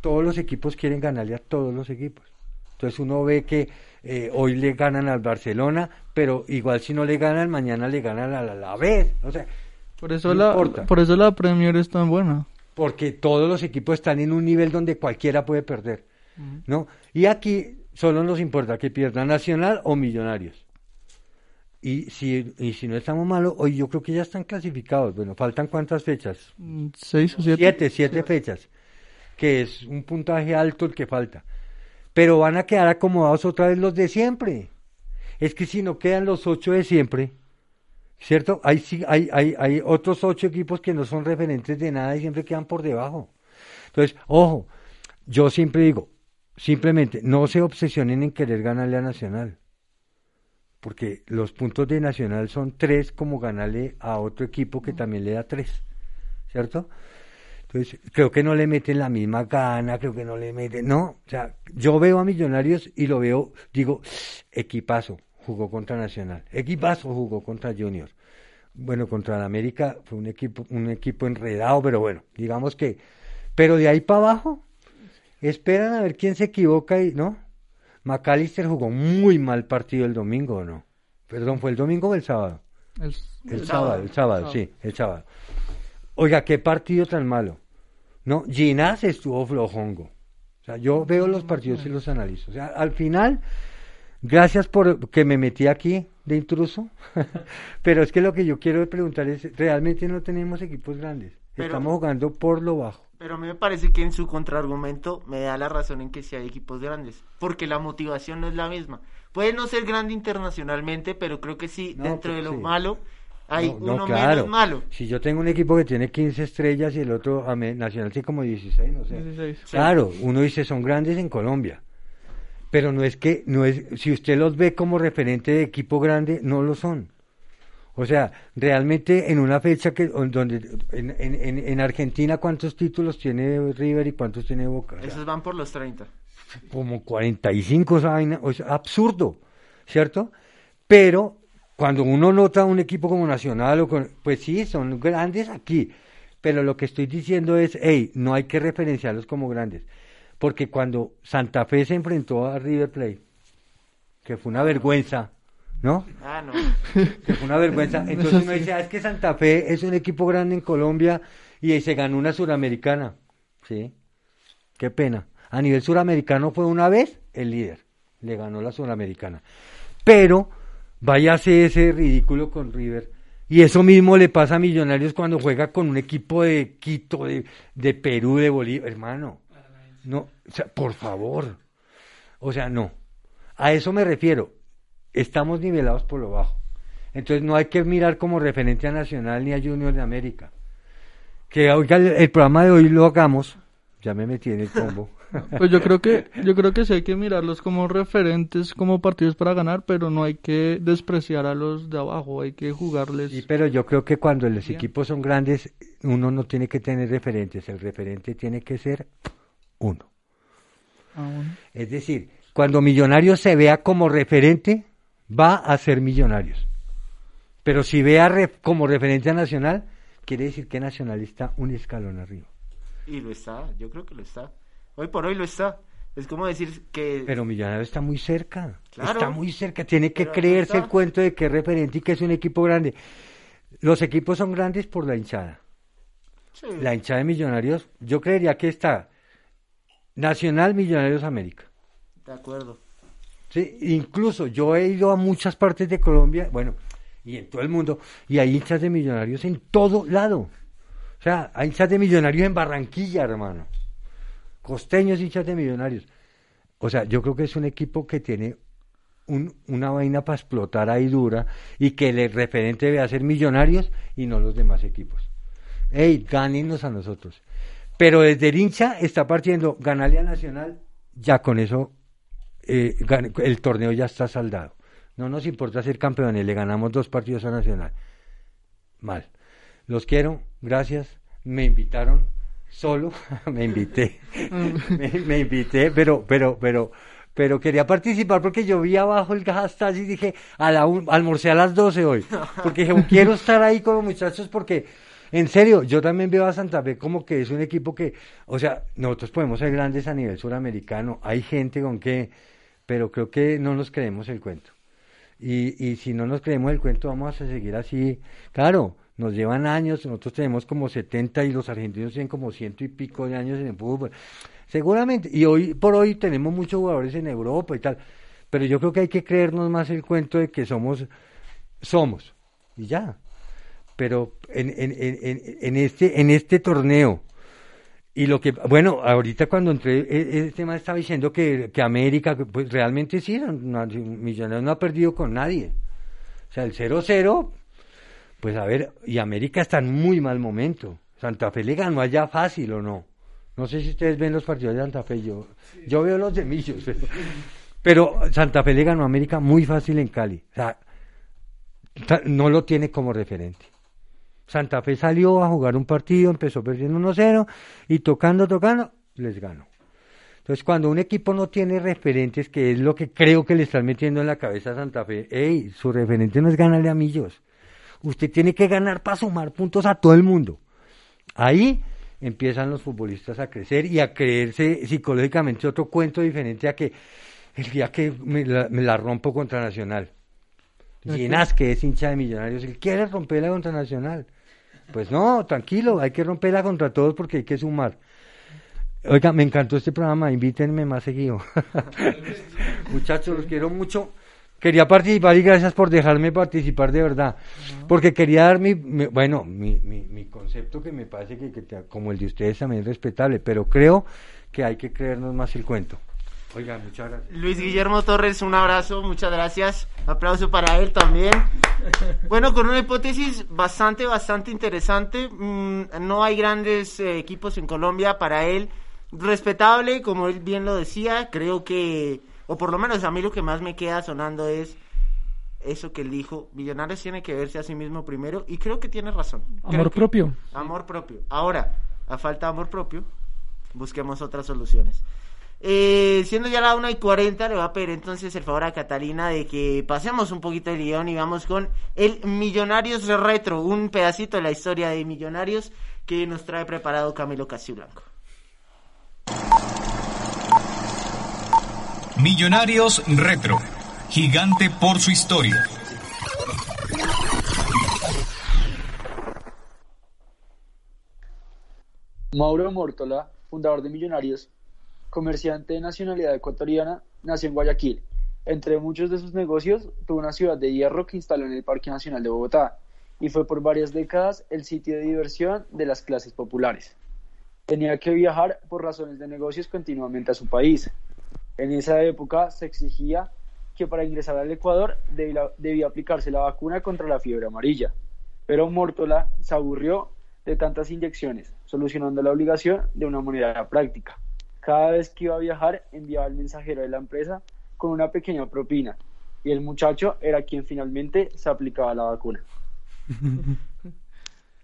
todos los equipos quieren ganarle a todos los equipos. Entonces uno ve que eh, hoy le ganan al Barcelona, pero igual si no le ganan, mañana le ganan a la, la vez. O sea, Por eso, no la, importa. por eso la Premier es tan buena. porque todos los equipos están en un nivel donde cualquiera puede perder, ¿no? Y aquí solo nos importa que pierda Nacional o Millonarios. Y si, y si no estamos malos, hoy yo creo que ya están clasificados. Bueno, faltan cuántas fechas? Mm, ¿Seis o siete? Siete, siete fechas, que es un puntaje alto el que falta. Pero van a quedar acomodados otra vez los de siempre. Es que si no quedan los ocho de siempre, ¿cierto? Hay, hay, hay, hay otros ocho equipos que no son referentes de nada y siempre quedan por debajo. Entonces, ojo, yo siempre digo, simplemente no se obsesionen en querer ganarle a Nacional. Porque los puntos de Nacional son tres como ganarle a otro equipo que también le da tres. ¿Cierto? Entonces, creo que no le meten la misma gana, creo que no le meten, no, o sea, yo veo a Millonarios y lo veo, digo, equipazo, jugó contra Nacional. Equipazo jugó contra Junior. Bueno, contra el América fue un equipo, un equipo enredado, pero bueno, digamos que. Pero de ahí para abajo, esperan a ver quién se equivoca y, ¿no? McAllister jugó muy mal partido el domingo, ¿o no? Perdón, ¿fue el domingo o el sábado? El- El sábado, el sábado, sí, el sábado. Oiga, qué partido tan malo. No, Ginás estuvo flojongo. O sea, yo veo los partidos y los analizo. O sea, al final, gracias por que me metí aquí de intruso, pero es que lo que yo quiero preguntar es, realmente no tenemos equipos grandes. Pero- Estamos jugando por lo bajo. Pero a mí me parece que en su contraargumento me da la razón en que sí hay equipos grandes, porque la motivación no es la misma. Puede no ser grande internacionalmente, pero creo que sí, No, dentro pues de lo sí. malo, hay No, no, uno claro. menos malo. Si yo tengo un equipo que tiene 15 estrellas y el otro ame- nacional tiene como 16, no sé. 16. Claro, uno dice son grandes en Colombia. Pero no es que, no es, si usted los ve como referente de equipo grande, no lo son. O sea, realmente en una fecha que, on- donde, en, en, en, en Argentina, ¿cuántos títulos tiene River y cuántos tiene Boca? Esos van por los 30. como 45 esa vaina, o sea, absurdo, ¿cierto? Pero cuando uno nota un equipo como Nacional, o con- pues sí, son grandes aquí, pero lo que estoy diciendo es, hey, no hay que referenciarlos como grandes, porque cuando Santa Fe se enfrentó a River Plate, que fue una vergüenza, ¿no? Ah, no. que fue una vergüenza. Entonces uno dice, ah, es que Santa Fe es un equipo grande en Colombia y se ganó una suramericana. Sí, qué pena. A nivel suramericano fue una vez el líder, le ganó la suramericana. Pero váyase ese ridículo con River. Y eso mismo le pasa a Millonarios cuando juega con un equipo de Quito, de, de Perú, de Bolivia. Hermano, no, o sea, por favor. O sea, no. A eso me refiero. Estamos nivelados por lo bajo. Entonces no hay que mirar como referente a Nacional ni a Junior de América. Que oiga, el, el programa de hoy lo hagamos. Ya me metí en el combo. Pues yo creo que yo creo que sí hay que mirarlos como referentes, como partidos para ganar, pero no hay que despreciar a los de abajo, hay que jugarles. Sí, pero yo creo que cuando los equipos son grandes, uno no tiene que tener referentes. El referente tiene que ser uno. Ah, bueno. Es decir, cuando Millonarios se vea como referente, va a ser Millonarios. Pero si vea re- como referencia nacional, quiere decir que Nacional está un escalón arriba. Y lo está, yo creo que lo está. Hoy por hoy lo está. Es como decir que... Pero Millonarios está muy cerca. Claro. Está muy cerca. Tiene que creerse el cuento de que es referente y que es un equipo grande. Los equipos son grandes por la hinchada. Sí. La hinchada de Millonarios, yo creería que está Nacional Millonarios América. De acuerdo. Sí, incluso yo he ido a muchas partes de Colombia, bueno, y en todo el mundo, y hay hinchas de millonarios en todo lado. O sea, hay hinchas de millonarios en Barranquilla, hermano. Costeños hinchas de millonarios. O sea, yo creo que es un equipo que tiene un- una vaina para explotar ahí dura y que el referente debe ser millonarios y no los demás equipos. Ey, gánenos a nosotros. Pero desde el hincha está partiendo ganarle a Nacional, ya con eso eh, el torneo ya está saldado. No nos importa ser campeones, le ganamos dos partidos a Nacional. Mal. Los quiero, gracias. Me invitaron solo, me invité, me, me invité, pero, pero, pero, pero quería participar porque yo vi abajo el hashtag y dije, a la un- almorcé a las 12 hoy, porque dije, quiero estar ahí con los muchachos porque, en serio, yo también veo a Santa Fe como que es un equipo que, o sea, nosotros podemos ser grandes a nivel suramericano, hay gente con que, pero creo que no nos creemos el cuento. Y, y si no nos creemos el cuento, vamos a seguir así. Claro, nos llevan años, nosotros tenemos como 70 y los argentinos tienen como ciento y pico de años en el fútbol. Seguramente, y hoy por hoy tenemos muchos jugadores en Europa y tal, pero yo creo que hay que creernos más el cuento de que somos, somos, y ya. Pero en, en, en, en, este, en este torneo, y lo que, bueno, ahorita cuando entré, e- ese tema estaba diciendo que, que América, pues realmente sí, Millonarios no ha perdido con nadie. O sea, el 0-0, pues a ver, y América está en muy mal momento. Santa Fe le ganó allá fácil o no. No sé si ustedes ven los partidos de Santa Fe, yo, yo veo los de Millos, pero, pero Santa Fe le ganó a América muy fácil en Cali. O sea, no lo tiene como referente. Santa Fe salió a jugar un partido, empezó perdiendo 1-0 y tocando, tocando, les ganó. Entonces, cuando un equipo no tiene referentes, que es lo que creo que le están metiendo en la cabeza a Santa Fe, hey, su referente no es ganarle a Millos. Usted tiene que ganar para sumar puntos a todo el mundo. Ahí empiezan los futbolistas a crecer y a creerse psicológicamente otro cuento diferente a que el día que me la, me la rompo contra Nacional. Llenas que es hincha de millonarios, él quiere romperla contra Nacional. Pues no, tranquilo, hay que romperla contra todos porque hay que sumar. Oiga, me encantó este programa, invítenme más seguido. Muchachos, los quiero mucho. Quería participar y gracias por dejarme participar de verdad. Porque quería dar mi, mi- bueno, mi, mi, mi concepto que me parece que, que te- como el de ustedes también es respetable, pero creo que hay que creernos más el cuento. Oiga, muchas gracias. Luis Guillermo Torres, un abrazo, muchas gracias. Aplauso para él también. Bueno, con una hipótesis bastante, bastante interesante. Mm, no hay grandes eh, equipos en Colombia para él. Respetable, como él bien lo decía. Creo que, o por lo menos a mí lo que más me queda sonando es eso que él dijo. Millonarios tiene que verse a sí mismo primero y creo que tiene razón. Creo Amor que- propio. Amor propio. Ahora, a falta de amor propio, busquemos otras soluciones. Eh, siendo ya la 1 y 40, le va a pedir entonces el favor a Catalina de que pasemos un poquito el guion y vamos con el Millonarios Retro, un pedacito de la historia de Millonarios que nos trae preparado Camilo Casiblanco. Millonarios Retro. Gigante por su historia. Mauro Mórtola, fundador de Millonarios, comerciante de nacionalidad ecuatoriana, nació en Guayaquil. Entre muchos de sus negocios, tuvo una ciudad de hierro que instaló en el Parque Nacional de Bogotá y fue por varias décadas el sitio de diversión de las clases populares. Tenía que viajar por razones de negocios continuamente a su país. En esa época se exigía que para ingresar al Ecuador debía, aplicarse la vacuna contra la fiebre amarilla. Pero Mórtola se aburrió de tantas inyecciones, solucionando la obligación de una manera práctica. Cada vez que iba a viajar enviaba el mensajero de la empresa con una pequeña propina y el muchacho era quien finalmente se aplicaba la vacuna.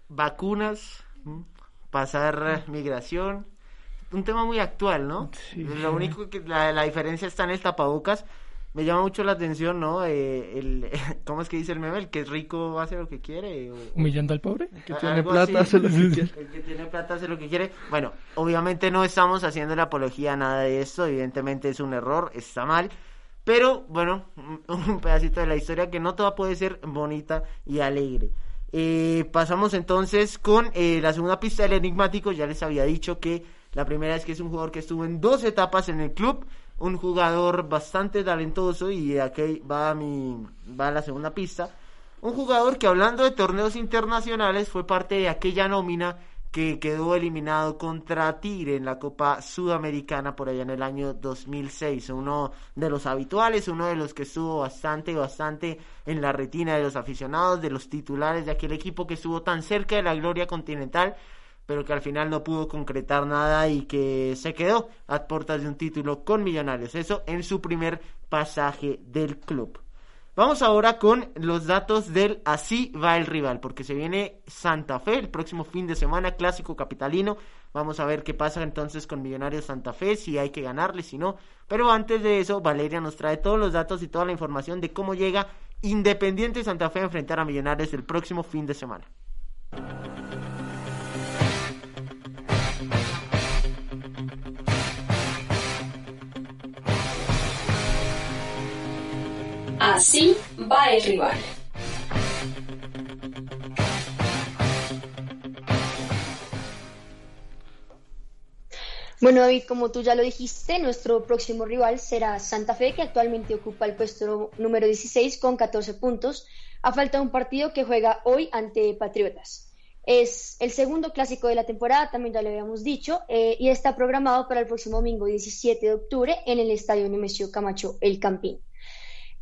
Vacunas, pasar migración, un tema muy actual, ¿no? Lo único que la, la diferencia está en el tapabocas. Me llama mucho la atención, ¿no? Eh, el, ¿Cómo es que dice el meme? El que es rico hace lo que quiere. o- Humillando al pobre. Que a- tiene plata, así. hace lo que quiere. El que tiene plata hace lo que quiere. Bueno, obviamente no estamos haciendo la apología a nada de esto. Evidentemente es un error, está mal. Pero bueno, un- un pedacito de la historia que no toda puede ser bonita y alegre. Eh, pasamos entonces con eh, la segunda pista del enigmático. Ya les había dicho que la primera es que es un jugador que estuvo en dos etapas en el club. Un jugador bastante talentoso y aquí va mi va la segunda pista. Un jugador que hablando de torneos internacionales fue parte de aquella nómina que quedó eliminado contra Tigre en la Copa Sudamericana por allá en el año 2006. Uno de los habituales, uno de los que estuvo bastante, bastante en la retina de los aficionados, de los titulares de aquel equipo que estuvo tan cerca de la gloria continental, pero que al final no pudo concretar nada y que se quedó a puertas de un título con Millonarios. Eso en su primer pasaje del club. Vamos ahora con los datos del Así va el rival, porque se viene Santa Fe el próximo fin de semana, clásico capitalino. Vamos a ver qué pasa entonces con Millonarios Santa Fe, si hay que ganarle, si no. Pero antes de eso, Valeria nos trae todos los datos y toda la información de cómo llega Independiente Santa Fe a enfrentar a Millonarios el próximo fin de semana. Así va el rival. Bueno, David, como tú ya lo dijiste, nuestro próximo rival será Santa Fe, que actualmente ocupa el puesto número 16 con 14 puntos, a falta de un partido que juega hoy ante Patriotas. Es el segundo clásico de la temporada, también ya lo habíamos dicho, eh, y está programado para el próximo domingo 17 de octubre en el Estadio Nemesio Camacho El Campín.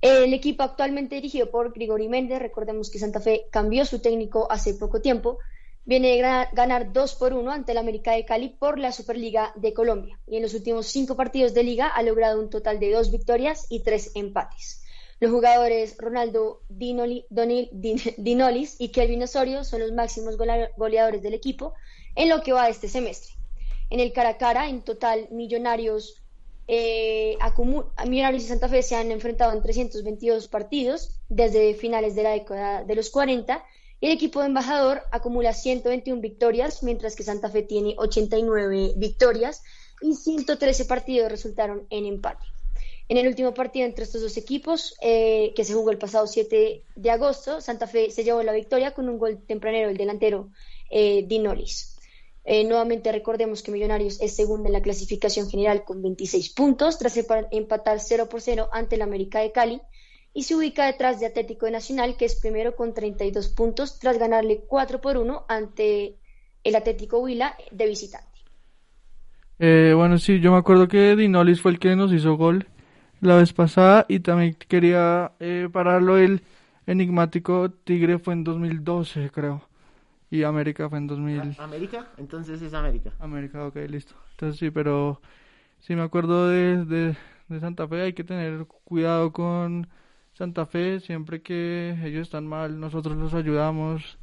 El equipo actualmente dirigido por Grigori Méndez, recordemos que Santa Fe cambió su técnico hace poco tiempo, viene de gra- ganar 2 por 1 ante el América de Cali por la Superliga de Colombia y en los últimos cinco partidos de liga ha logrado un total de dos victorias y tres empates. Los jugadores Ronaldo Dinoli- Dinolis y Kelvin Osorio son los máximos goleadores del equipo en lo que va este semestre. En el cara a cara, en total, Millonarios eh, Millonarios y Santa Fe se han enfrentado en 322 partidos desde finales de la década de los 40 y el equipo de embajador acumula 121 victorias, mientras que Santa Fe tiene 89 victorias y 113 partidos resultaron en empate. En el último partido entre estos dos equipos, eh, que se jugó el pasado 7 de agosto, Santa Fe se llevó la victoria con un gol tempranero del delantero eh, Dinolis. Eh, nuevamente recordemos que Millonarios es segundo en la clasificación general con 26 puntos, tras empa- empatar 0 por 0 ante el América de Cali, y se ubica detrás de Atlético de Nacional, que es primero con 32 puntos, tras ganarle 4 por 1 ante el Atlético Huila de visitante. Eh, bueno, sí, yo me acuerdo que Dinolis fue el que nos hizo gol la vez pasada y también quería eh, pararlo el enigmático Tigre fue en 2012, creo. Y América fue en 2000. ¿América? Entonces es América. América, ok, listo. Entonces sí, pero sí me acuerdo de, de, de Santa Fe, hay que tener cuidado con Santa Fe, siempre que ellos están mal, nosotros los ayudamos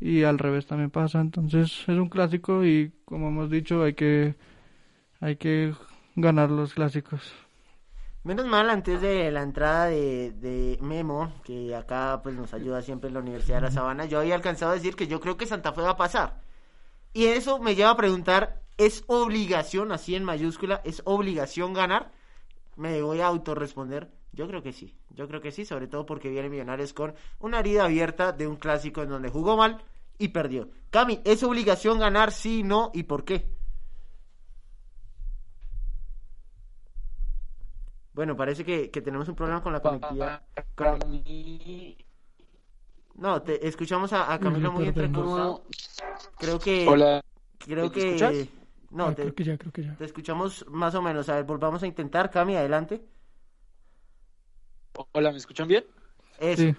y al revés también pasa, entonces es un clásico y como hemos dicho hay que hay que ganar los clásicos. Menos mal, antes de la entrada de, Memo, que acá pues nos ayuda siempre en la Universidad de La Sabana, yo había alcanzado a decir que yo creo que Santa Fe va a pasar. Y eso me lleva a preguntar, ¿es obligación, así en mayúscula, es obligación ganar? Me voy a autorresponder, yo creo que sí, yo creo que sí, sobre todo porque viene Millonarios con una herida abierta de un clásico en donde jugó mal y perdió. Cami, ¿es obligación ganar, sí, no y por qué? Bueno, parece que, que tenemos un problema con la conectividad. Mí, No, te escuchamos a, a Camilo muy entrecortado. Creo que... Hola, Creo ¿me que... escuchas? No, Ah, te, creo que ya, creo que ya. te escuchamos más o menos. A ver, volvamos a intentar. Cami, adelante. hola, ¿me escuchan bien? Eso. Sí.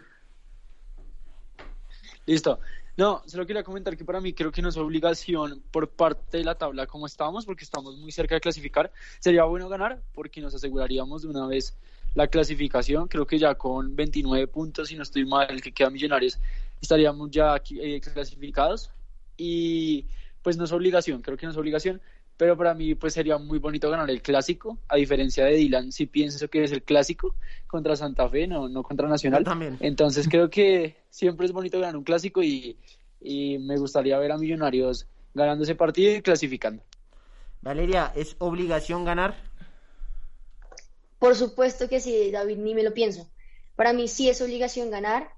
Listo. No, solo quería comentar que para mí creo que no es obligación por parte de la tabla como estamos, porque estamos muy cerca de clasificar. Sería bueno ganar porque nos aseguraríamos de una vez la clasificación. Creo que ya con 29 puntos, si no estoy mal, el que queda Millonarios, estaríamos ya eh, clasificados. Y pues no es obligación, creo que no es obligación, pero para mí pues sería muy bonito ganar el clásico, a diferencia de Dylan, si pienso que es el clásico contra Santa Fe, no, no contra Nacional. También. Entonces creo que siempre es bonito ganar un clásico y, y me gustaría ver a Millonarios ganando ese partido y clasificando. Valeria, ¿es obligación ganar? Por supuesto que sí, David, ni me lo pienso. Para mí sí es obligación ganar.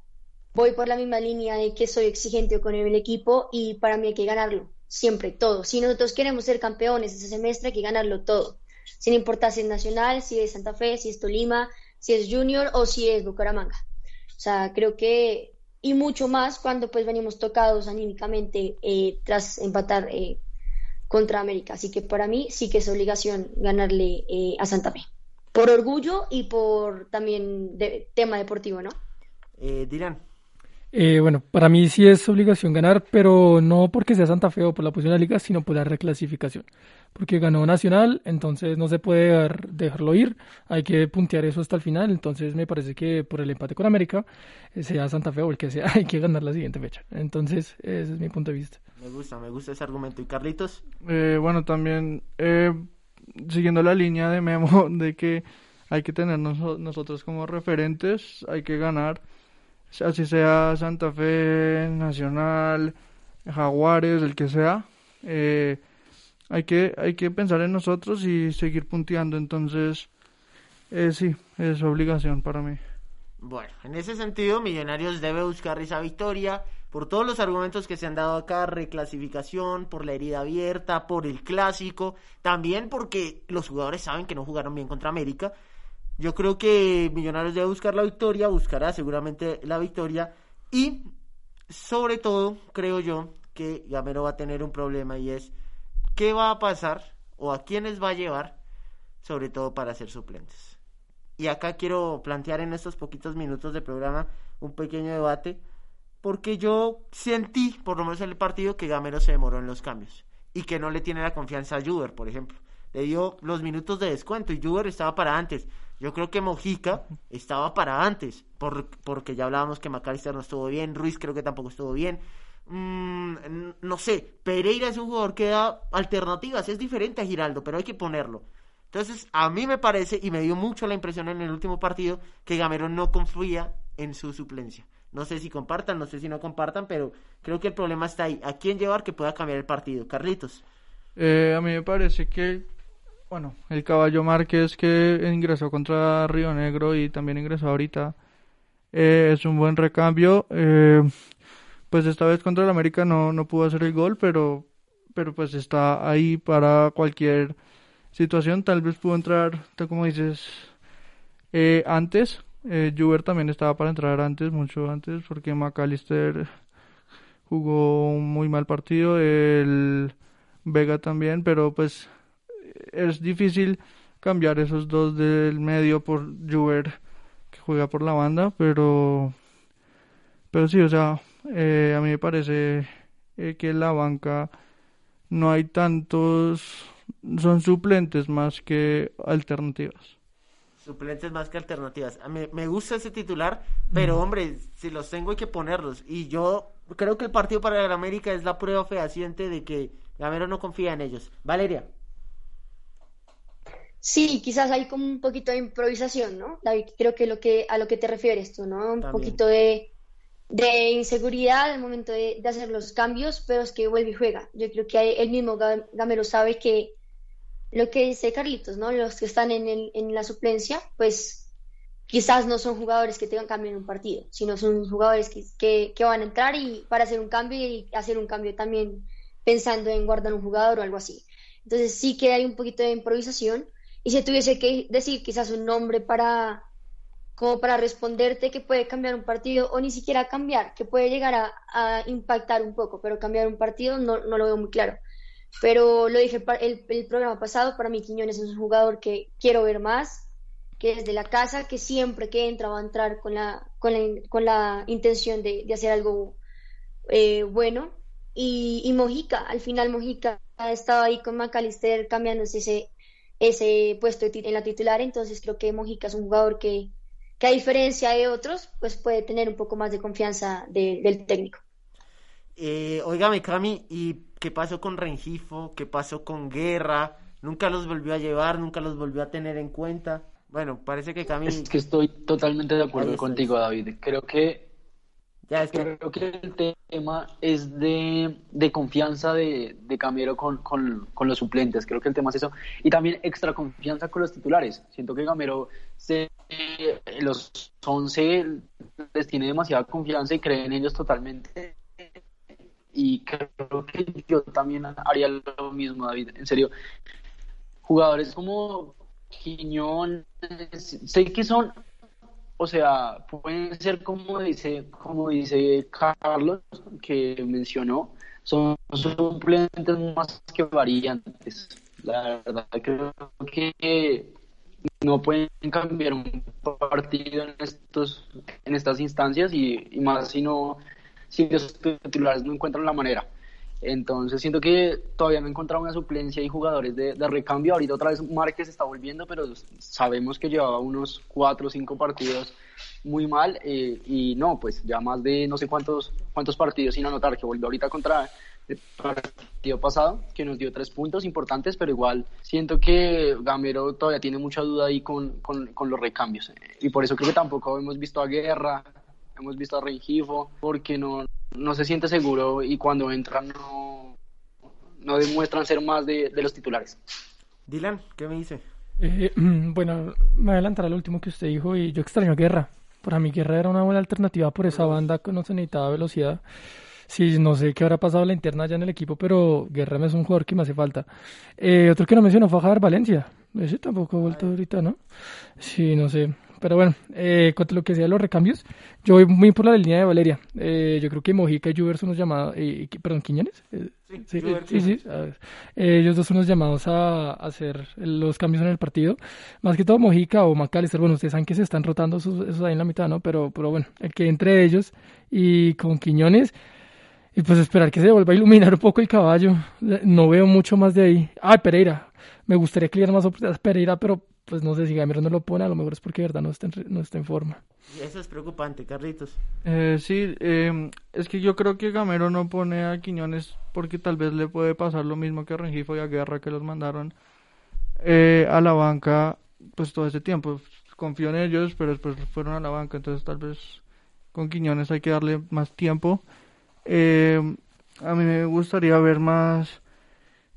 Voy por la misma línea de que soy exigente con el equipo y para mí hay que ganarlo, siempre, todo. Si nosotros queremos ser campeones ese semestre, hay que ganarlo todo. Sin importar si es Nacional, si es Santa Fe, si es Tolima, si es Junior o si es Bucaramanga. O sea, creo que, y mucho más cuando pues venimos tocados anímicamente eh, tras empatar eh, contra América. Así que para mí sí que es obligación ganarle eh, a Santa Fe. Por orgullo y por también de, tema deportivo, ¿no? Eh. Eh, bueno, para mí sí es obligación ganar, pero no porque sea Santa Fe o por la posición de la liga, sino por la reclasificación. Porque ganó Nacional, entonces no se puede dejar- dejarlo ir, hay que puntear eso hasta el final. Entonces me parece que por el empate con América, eh, sea Santa Fe o el que sea, hay que ganar la siguiente fecha. Entonces, ese es mi punto de vista. Me gusta, me gusta ese argumento. ¿Y Carlitos? Eh, bueno, también eh, siguiendo la línea de Memo de que hay que tener noso- nosotros como referentes, hay que ganar, así sea Santa Fe, Nacional, Jaguares, el que sea, eh, hay que hay que pensar en nosotros y seguir punteando. Entonces, eh, sí, es obligación para mí. Bueno, en ese sentido, Millonarios debe buscar esa victoria por todos los argumentos que se han dado acá, reclasificación, por la herida abierta, por el clásico, también porque los jugadores saben que no jugaron bien contra América. Yo creo que Millonarios debe buscar la victoria, buscará seguramente la victoria y sobre todo creo yo que Gamero va a tener un problema y es qué va a pasar o a quiénes va a llevar, sobre todo para ser suplentes. Y acá quiero plantear en estos poquitos minutos de programa un pequeño debate, porque yo sentí, por lo menos en el partido, que Gamero se demoró en los cambios y que no le tiene la confianza a Juber, por ejemplo. Le dio los minutos de descuento y Juber estaba para antes. Yo creo que Mojica estaba para antes, por, porque ya hablábamos que McAllister no estuvo bien, Ruiz creo que tampoco estuvo bien. Mm, no sé, Pereira es un jugador que da alternativas, es diferente a Giraldo, pero hay que ponerlo. Entonces, a mí me parece, y me dio mucho la impresión en el último partido, que Gamero no confía en su suplencia. No sé si compartan, no sé si no compartan, pero creo que el problema está ahí. ¿A quién llevar que pueda cambiar el partido? Carlitos. Eh, a mí me parece que, bueno, el caballo Márquez que ingresó contra Río Negro y también ingresó ahorita, eh, es un buen recambio. Eh, pues esta vez contra el América no, no pudo hacer el gol, pero, pero pues está ahí para cualquier situación. Tal vez pudo entrar, tal como dices, eh, antes. Eh, Juber también estaba para entrar antes, mucho antes, porque McAllister jugó un muy mal partido. El Vega también, pero pues es difícil cambiar esos dos del medio por Juber que juega por la banda, pero pero sí, o sea, eh, a mí me parece eh, que en la banca no hay tantos, son suplentes más que alternativas. Suplentes más que alternativas. A mí me gusta ese titular, pero hombre, si los tengo hay que ponerlos. Y yo creo que el partido para el América es la prueba fehaciente de que Gamero no confía en ellos. Valeria. Sí, quizás hay como un poquito de improvisación, ¿no? David, creo que, lo que a lo que te refieres tú, ¿no? Un También. poquito de, de inseguridad al momento de, de hacer los cambios, pero es que vuelve y juega. Yo creo que el mismo Ga- Gamero sabe que lo que dice Carlitos, ¿no? Los que están en, el, en la suplencia, pues quizás no son jugadores que tengan cambio en un partido, sino son jugadores que, que, que van a entrar y para hacer un cambio y hacer un cambio también pensando en guardar un jugador o algo así. Entonces sí que hay un poquito de improvisación y si tuviese que decir quizás un nombre para como para responderte que puede cambiar un partido o ni siquiera cambiar, que puede llegar a, a impactar un poco, pero cambiar un partido no, no lo veo muy claro. Pero lo dije el, el programa pasado, para mí Quiñones es un jugador que quiero ver más, que desde la casa, que siempre que entra va a entrar con la, con la, con la intención de, de hacer algo eh, bueno. Y, y Mojica, al final Mojica estaba ahí con McAllister cambiándose ese, ese puesto en la titular, entonces creo que Mojica es un jugador que, que a diferencia de otros, pues puede tener un poco más de confianza de- del técnico. Eh, óigame, Cami, ¿y qué pasó con Rengifo? ¿Qué pasó con Guerra? Nunca los volvió a llevar, nunca los volvió a tener en cuenta. Bueno, parece que Cami... Es que estoy totalmente de acuerdo contigo, David. Creo que Ya es que... Creo que el tema es de, de confianza de, de Gamero con, con, con los suplentes. Creo que el tema es eso. Y también extra confianza con los titulares. Siento que Gamero se, los 11 les tiene demasiada confianza y cree en ellos totalmente. Y creo que yo también haría lo mismo, David. En serio, jugadores como Quiñones, sé que son o sea, pueden ser como dice, como dice Carlos, que mencionó, son suplentes más que variantes. La verdad, creo que no pueden cambiar un partido en estos, en estas instancias y, más si no, si los titulares no encuentran la manera. Entonces siento que todavía no he encontrado una suplencia y jugadores de, recambio. Ahorita otra vez Márquez está volviendo, pero sabemos que llevaba unos cuatro o cinco partidos muy mal eh, y no, pues ya más de no sé cuántos cuántos partidos sin anotar, que volvió ahorita contra el partido pasado, que nos dio tres puntos importantes, pero igual siento que Gamero todavía tiene mucha duda ahí con los recambios. Y por eso creo que tampoco hemos visto a Guerra, hemos visto a Rengifo, porque no, no se siente seguro y cuando entran no, no demuestran ser más de, de los titulares. Dylan, ¿qué me dice? Eh, bueno, me voy a adelantar al último que usted dijo y yo extraño a Guerra. Para mí Guerra era una buena alternativa por esa banda que no se necesitaba velocidad. Sí, no sé qué habrá pasado la interna ya en el equipo, pero Guerra me es un jugador que me hace falta. Eh, otro que no mencionó fue Javier Valencia. Ese tampoco ha vuelto ahorita, ¿no? Sí, no sé. Pero bueno, eh, lo que sea los recambios, yo voy muy por la línea de Valeria. Eh, yo creo que Mojica y Juber son los llamados, eh, perdón, Quiñones. Eh, Sí, sí, eh, sí, sí, ver. Eh, ellos dos son los llamados a, a hacer los cambios en el partido. Más que todo Mojica o McAllister, bueno, ustedes saben que se están rotando esos, esos ahí en la mitad, ¿no? Pero, pero bueno, el que entre ellos y con Quiñones, y pues esperar que se vuelva a iluminar un poco el caballo. No veo mucho más de ahí. Ah, Pereira. Me gustaría que le más oportunidades a Pereira, pero pues no sé si Gamero no lo pone, a lo mejor es porque de verdad no está en, no está en forma. Y eso es preocupante, Carlitos. Eh, sí, eh, es que yo creo que Gamero no pone a Quiñones porque tal vez le puede pasar lo mismo que a Rengifo y a Guerra que los mandaron eh, a la banca pues todo ese tiempo. Confío en ellos, pero después fueron a la banca, entonces tal vez con Quiñones hay que darle más tiempo. Eh, a mí me gustaría ver más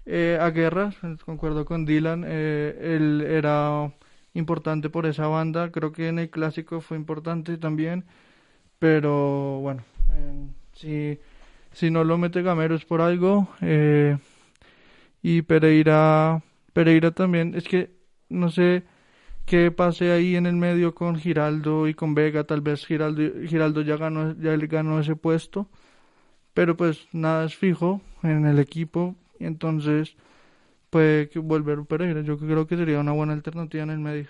eh, a Guerra, concuerdo con Dylan, eh, él era importante por esa banda, creo que en el clásico fue importante también, pero bueno, si, si no lo mete Gamero es por algo, eh, y Pereira, Pereira también, es que no sé qué pase ahí en el medio con Giraldo y con Vega, tal vez Giraldo, Giraldo ya ganó, ya ganó ese puesto, pero pues nada es fijo en el equipo, entonces puede que volver Pereira, yo creo que sería una buena alternativa en el medio.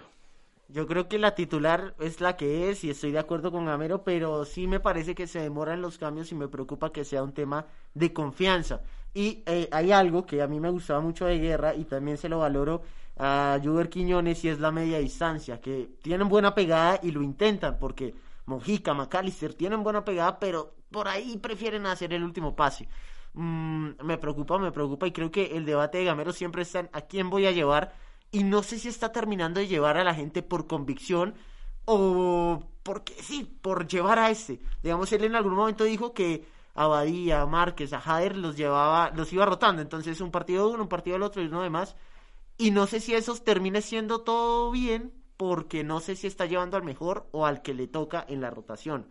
Yo creo que la titular es la que es y estoy de acuerdo con Gamero, pero sí me parece que se demoran los cambios y me preocupa que sea un tema de confianza. Y eh, hay algo que a mí me gustaba mucho de Guerra y también se lo valoro a Juber Quiñones y es la media distancia, que tienen buena pegada y lo intentan, porque Mojica, McAllister tienen buena pegada, pero por ahí prefieren hacer el último pase. Mm, me preocupa, me preocupa y creo que el debate de Gamero siempre está en a quién voy a llevar y no sé si está terminando de llevar a la gente por convicción o porque sí, por llevar a este. Digamos, él en algún momento dijo que a Badía, a Márquez, a Jader los llevaba, los iba rotando, entonces un partido de uno, un partido del otro y uno de más. Y no sé si eso termine siendo todo bien, porque no sé si está llevando al mejor o al que le toca en la rotación.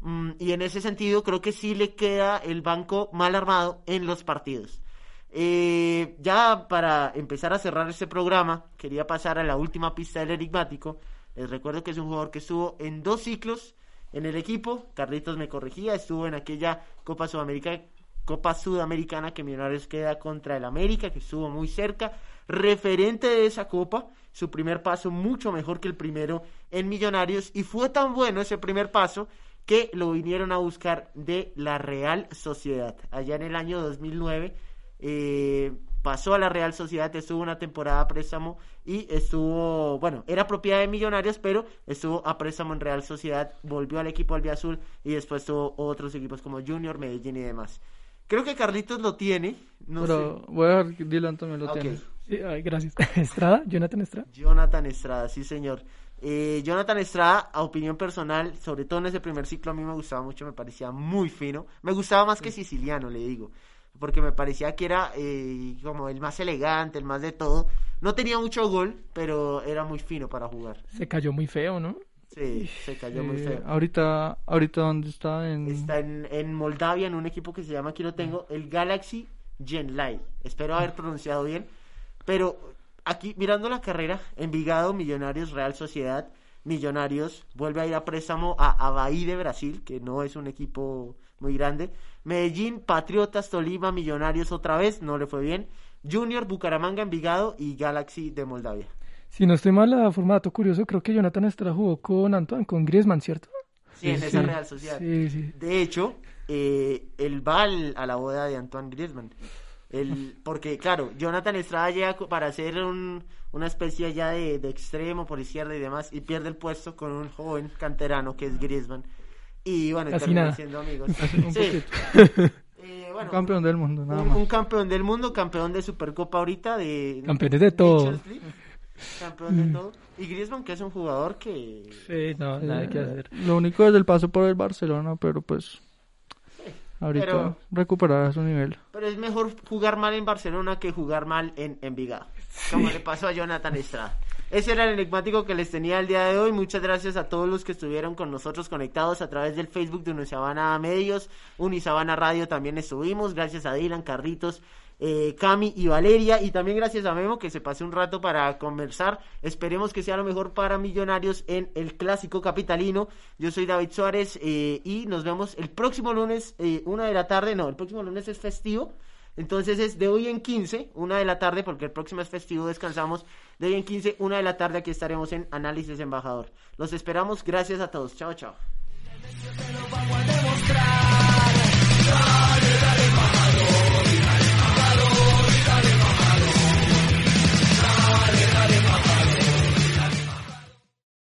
Mm, y en ese sentido creo que sí le queda el banco mal armado en los partidos. Eh, ya para empezar a cerrar este programa, quería pasar a la última pista del enigmático. Les recuerdo que es un jugador que estuvo en dos ciclos en el equipo. Carlitos me corregía, estuvo en aquella Copa Sudamericana, Copa Sudamericana que Millonarios queda contra el América, que estuvo muy cerca. Referente de esa copa, su primer paso mucho mejor que el primero en Millonarios. Y fue tan bueno ese primer paso que lo vinieron a buscar de la Real Sociedad. Allá en el año 2009 eh, pasó a la Real Sociedad, estuvo una temporada a préstamo y estuvo, bueno, era propiedad de Millonarios, pero estuvo a préstamo en Real Sociedad, volvió al equipo albiazul y después tuvo otros equipos como Junior, Medellín y demás. Creo que Carlitos lo tiene. No Pero sé. voy a ver Dylan también lo Ok. tiene. Sí, ay, gracias. Estrada, Jonathan Estrada. Jonathan Estrada, sí señor. Eh, Jonathan Estrada, a opinión personal, sobre todo en ese primer ciclo, a mí me gustaba mucho, me parecía muy fino. Me gustaba más que siciliano, le digo. Porque me parecía que era eh, como el más elegante, el más de todo. No tenía mucho gol, pero era muy fino para jugar. Se cayó muy feo, ¿no? Sí, se cayó muy Eh, feo. ahorita, ahorita dónde está en Está en, en Moldavia, en un equipo que se llama, aquí lo tengo, el Galaxy Genlai. Espero haber pronunciado bien. Pero aquí, mirando la carrera, Envigado, Millonarios, Real Sociedad, Millonarios, vuelve a ir a préstamo a Avaí de Brasil, que no es un equipo muy grande. Medellín, Patriotas, Tolima, Millonarios otra vez, no le fue bien. Junior, Bucaramanga, Envigado y Galaxy de Moldavia. Si no estoy mal, a formato curioso, creo que Jonathan Estrada jugó con Antoine, con Griezmann, ¿cierto? Sí, en esa Real Sociedad. Sí, sí. De hecho, eh, él va a la boda de Antoine Griezmann. Él- porque, claro, Jonathan Estrada llega para hacer un- una especie ya de, de extremo por izquierda y demás y pierde el puesto con un joven canterano que es Griezmann. Y bueno, Casi terminan nada. siendo amigos. Un Sí. Eh, bueno, campeón del mundo, nada un, más. un campeón del mundo, campeón de Supercopa ahorita, de Campeones de todo. League, campeón de todo. Y Griezmann que es un jugador que Sí, no, nada que Eh, hacer. Lo único es el paso por el Barcelona, pero pues ahorita pero- recuperará su nivel. Pero es mejor jugar mal en Barcelona que jugar mal en Envigado. Como le pasó a Jonathan Estrada. Ese era el enigmático que les tenía el día de hoy. Muchas gracias a todos los que estuvieron con nosotros conectados a través del Facebook de Unisabana Medios. Unisabana Radio también estuvimos. Gracias a Dylan, Carritos, eh, Cami y Valeria. Y también gracias a Memo que se pase un rato para conversar. Esperemos que sea lo mejor para Millonarios en el clásico capitalino. Yo soy David Suárez eh, y nos vemos el próximo lunes, eh, una de la tarde. No, el próximo lunes es festivo. Entonces es de hoy en 15, una de la tarde, porque el próximo es festivo, descansamos. De hoy en 15, una de la tarde, aquí estaremos en Análisis Embajador. Los esperamos, gracias a todos. Chao, chao.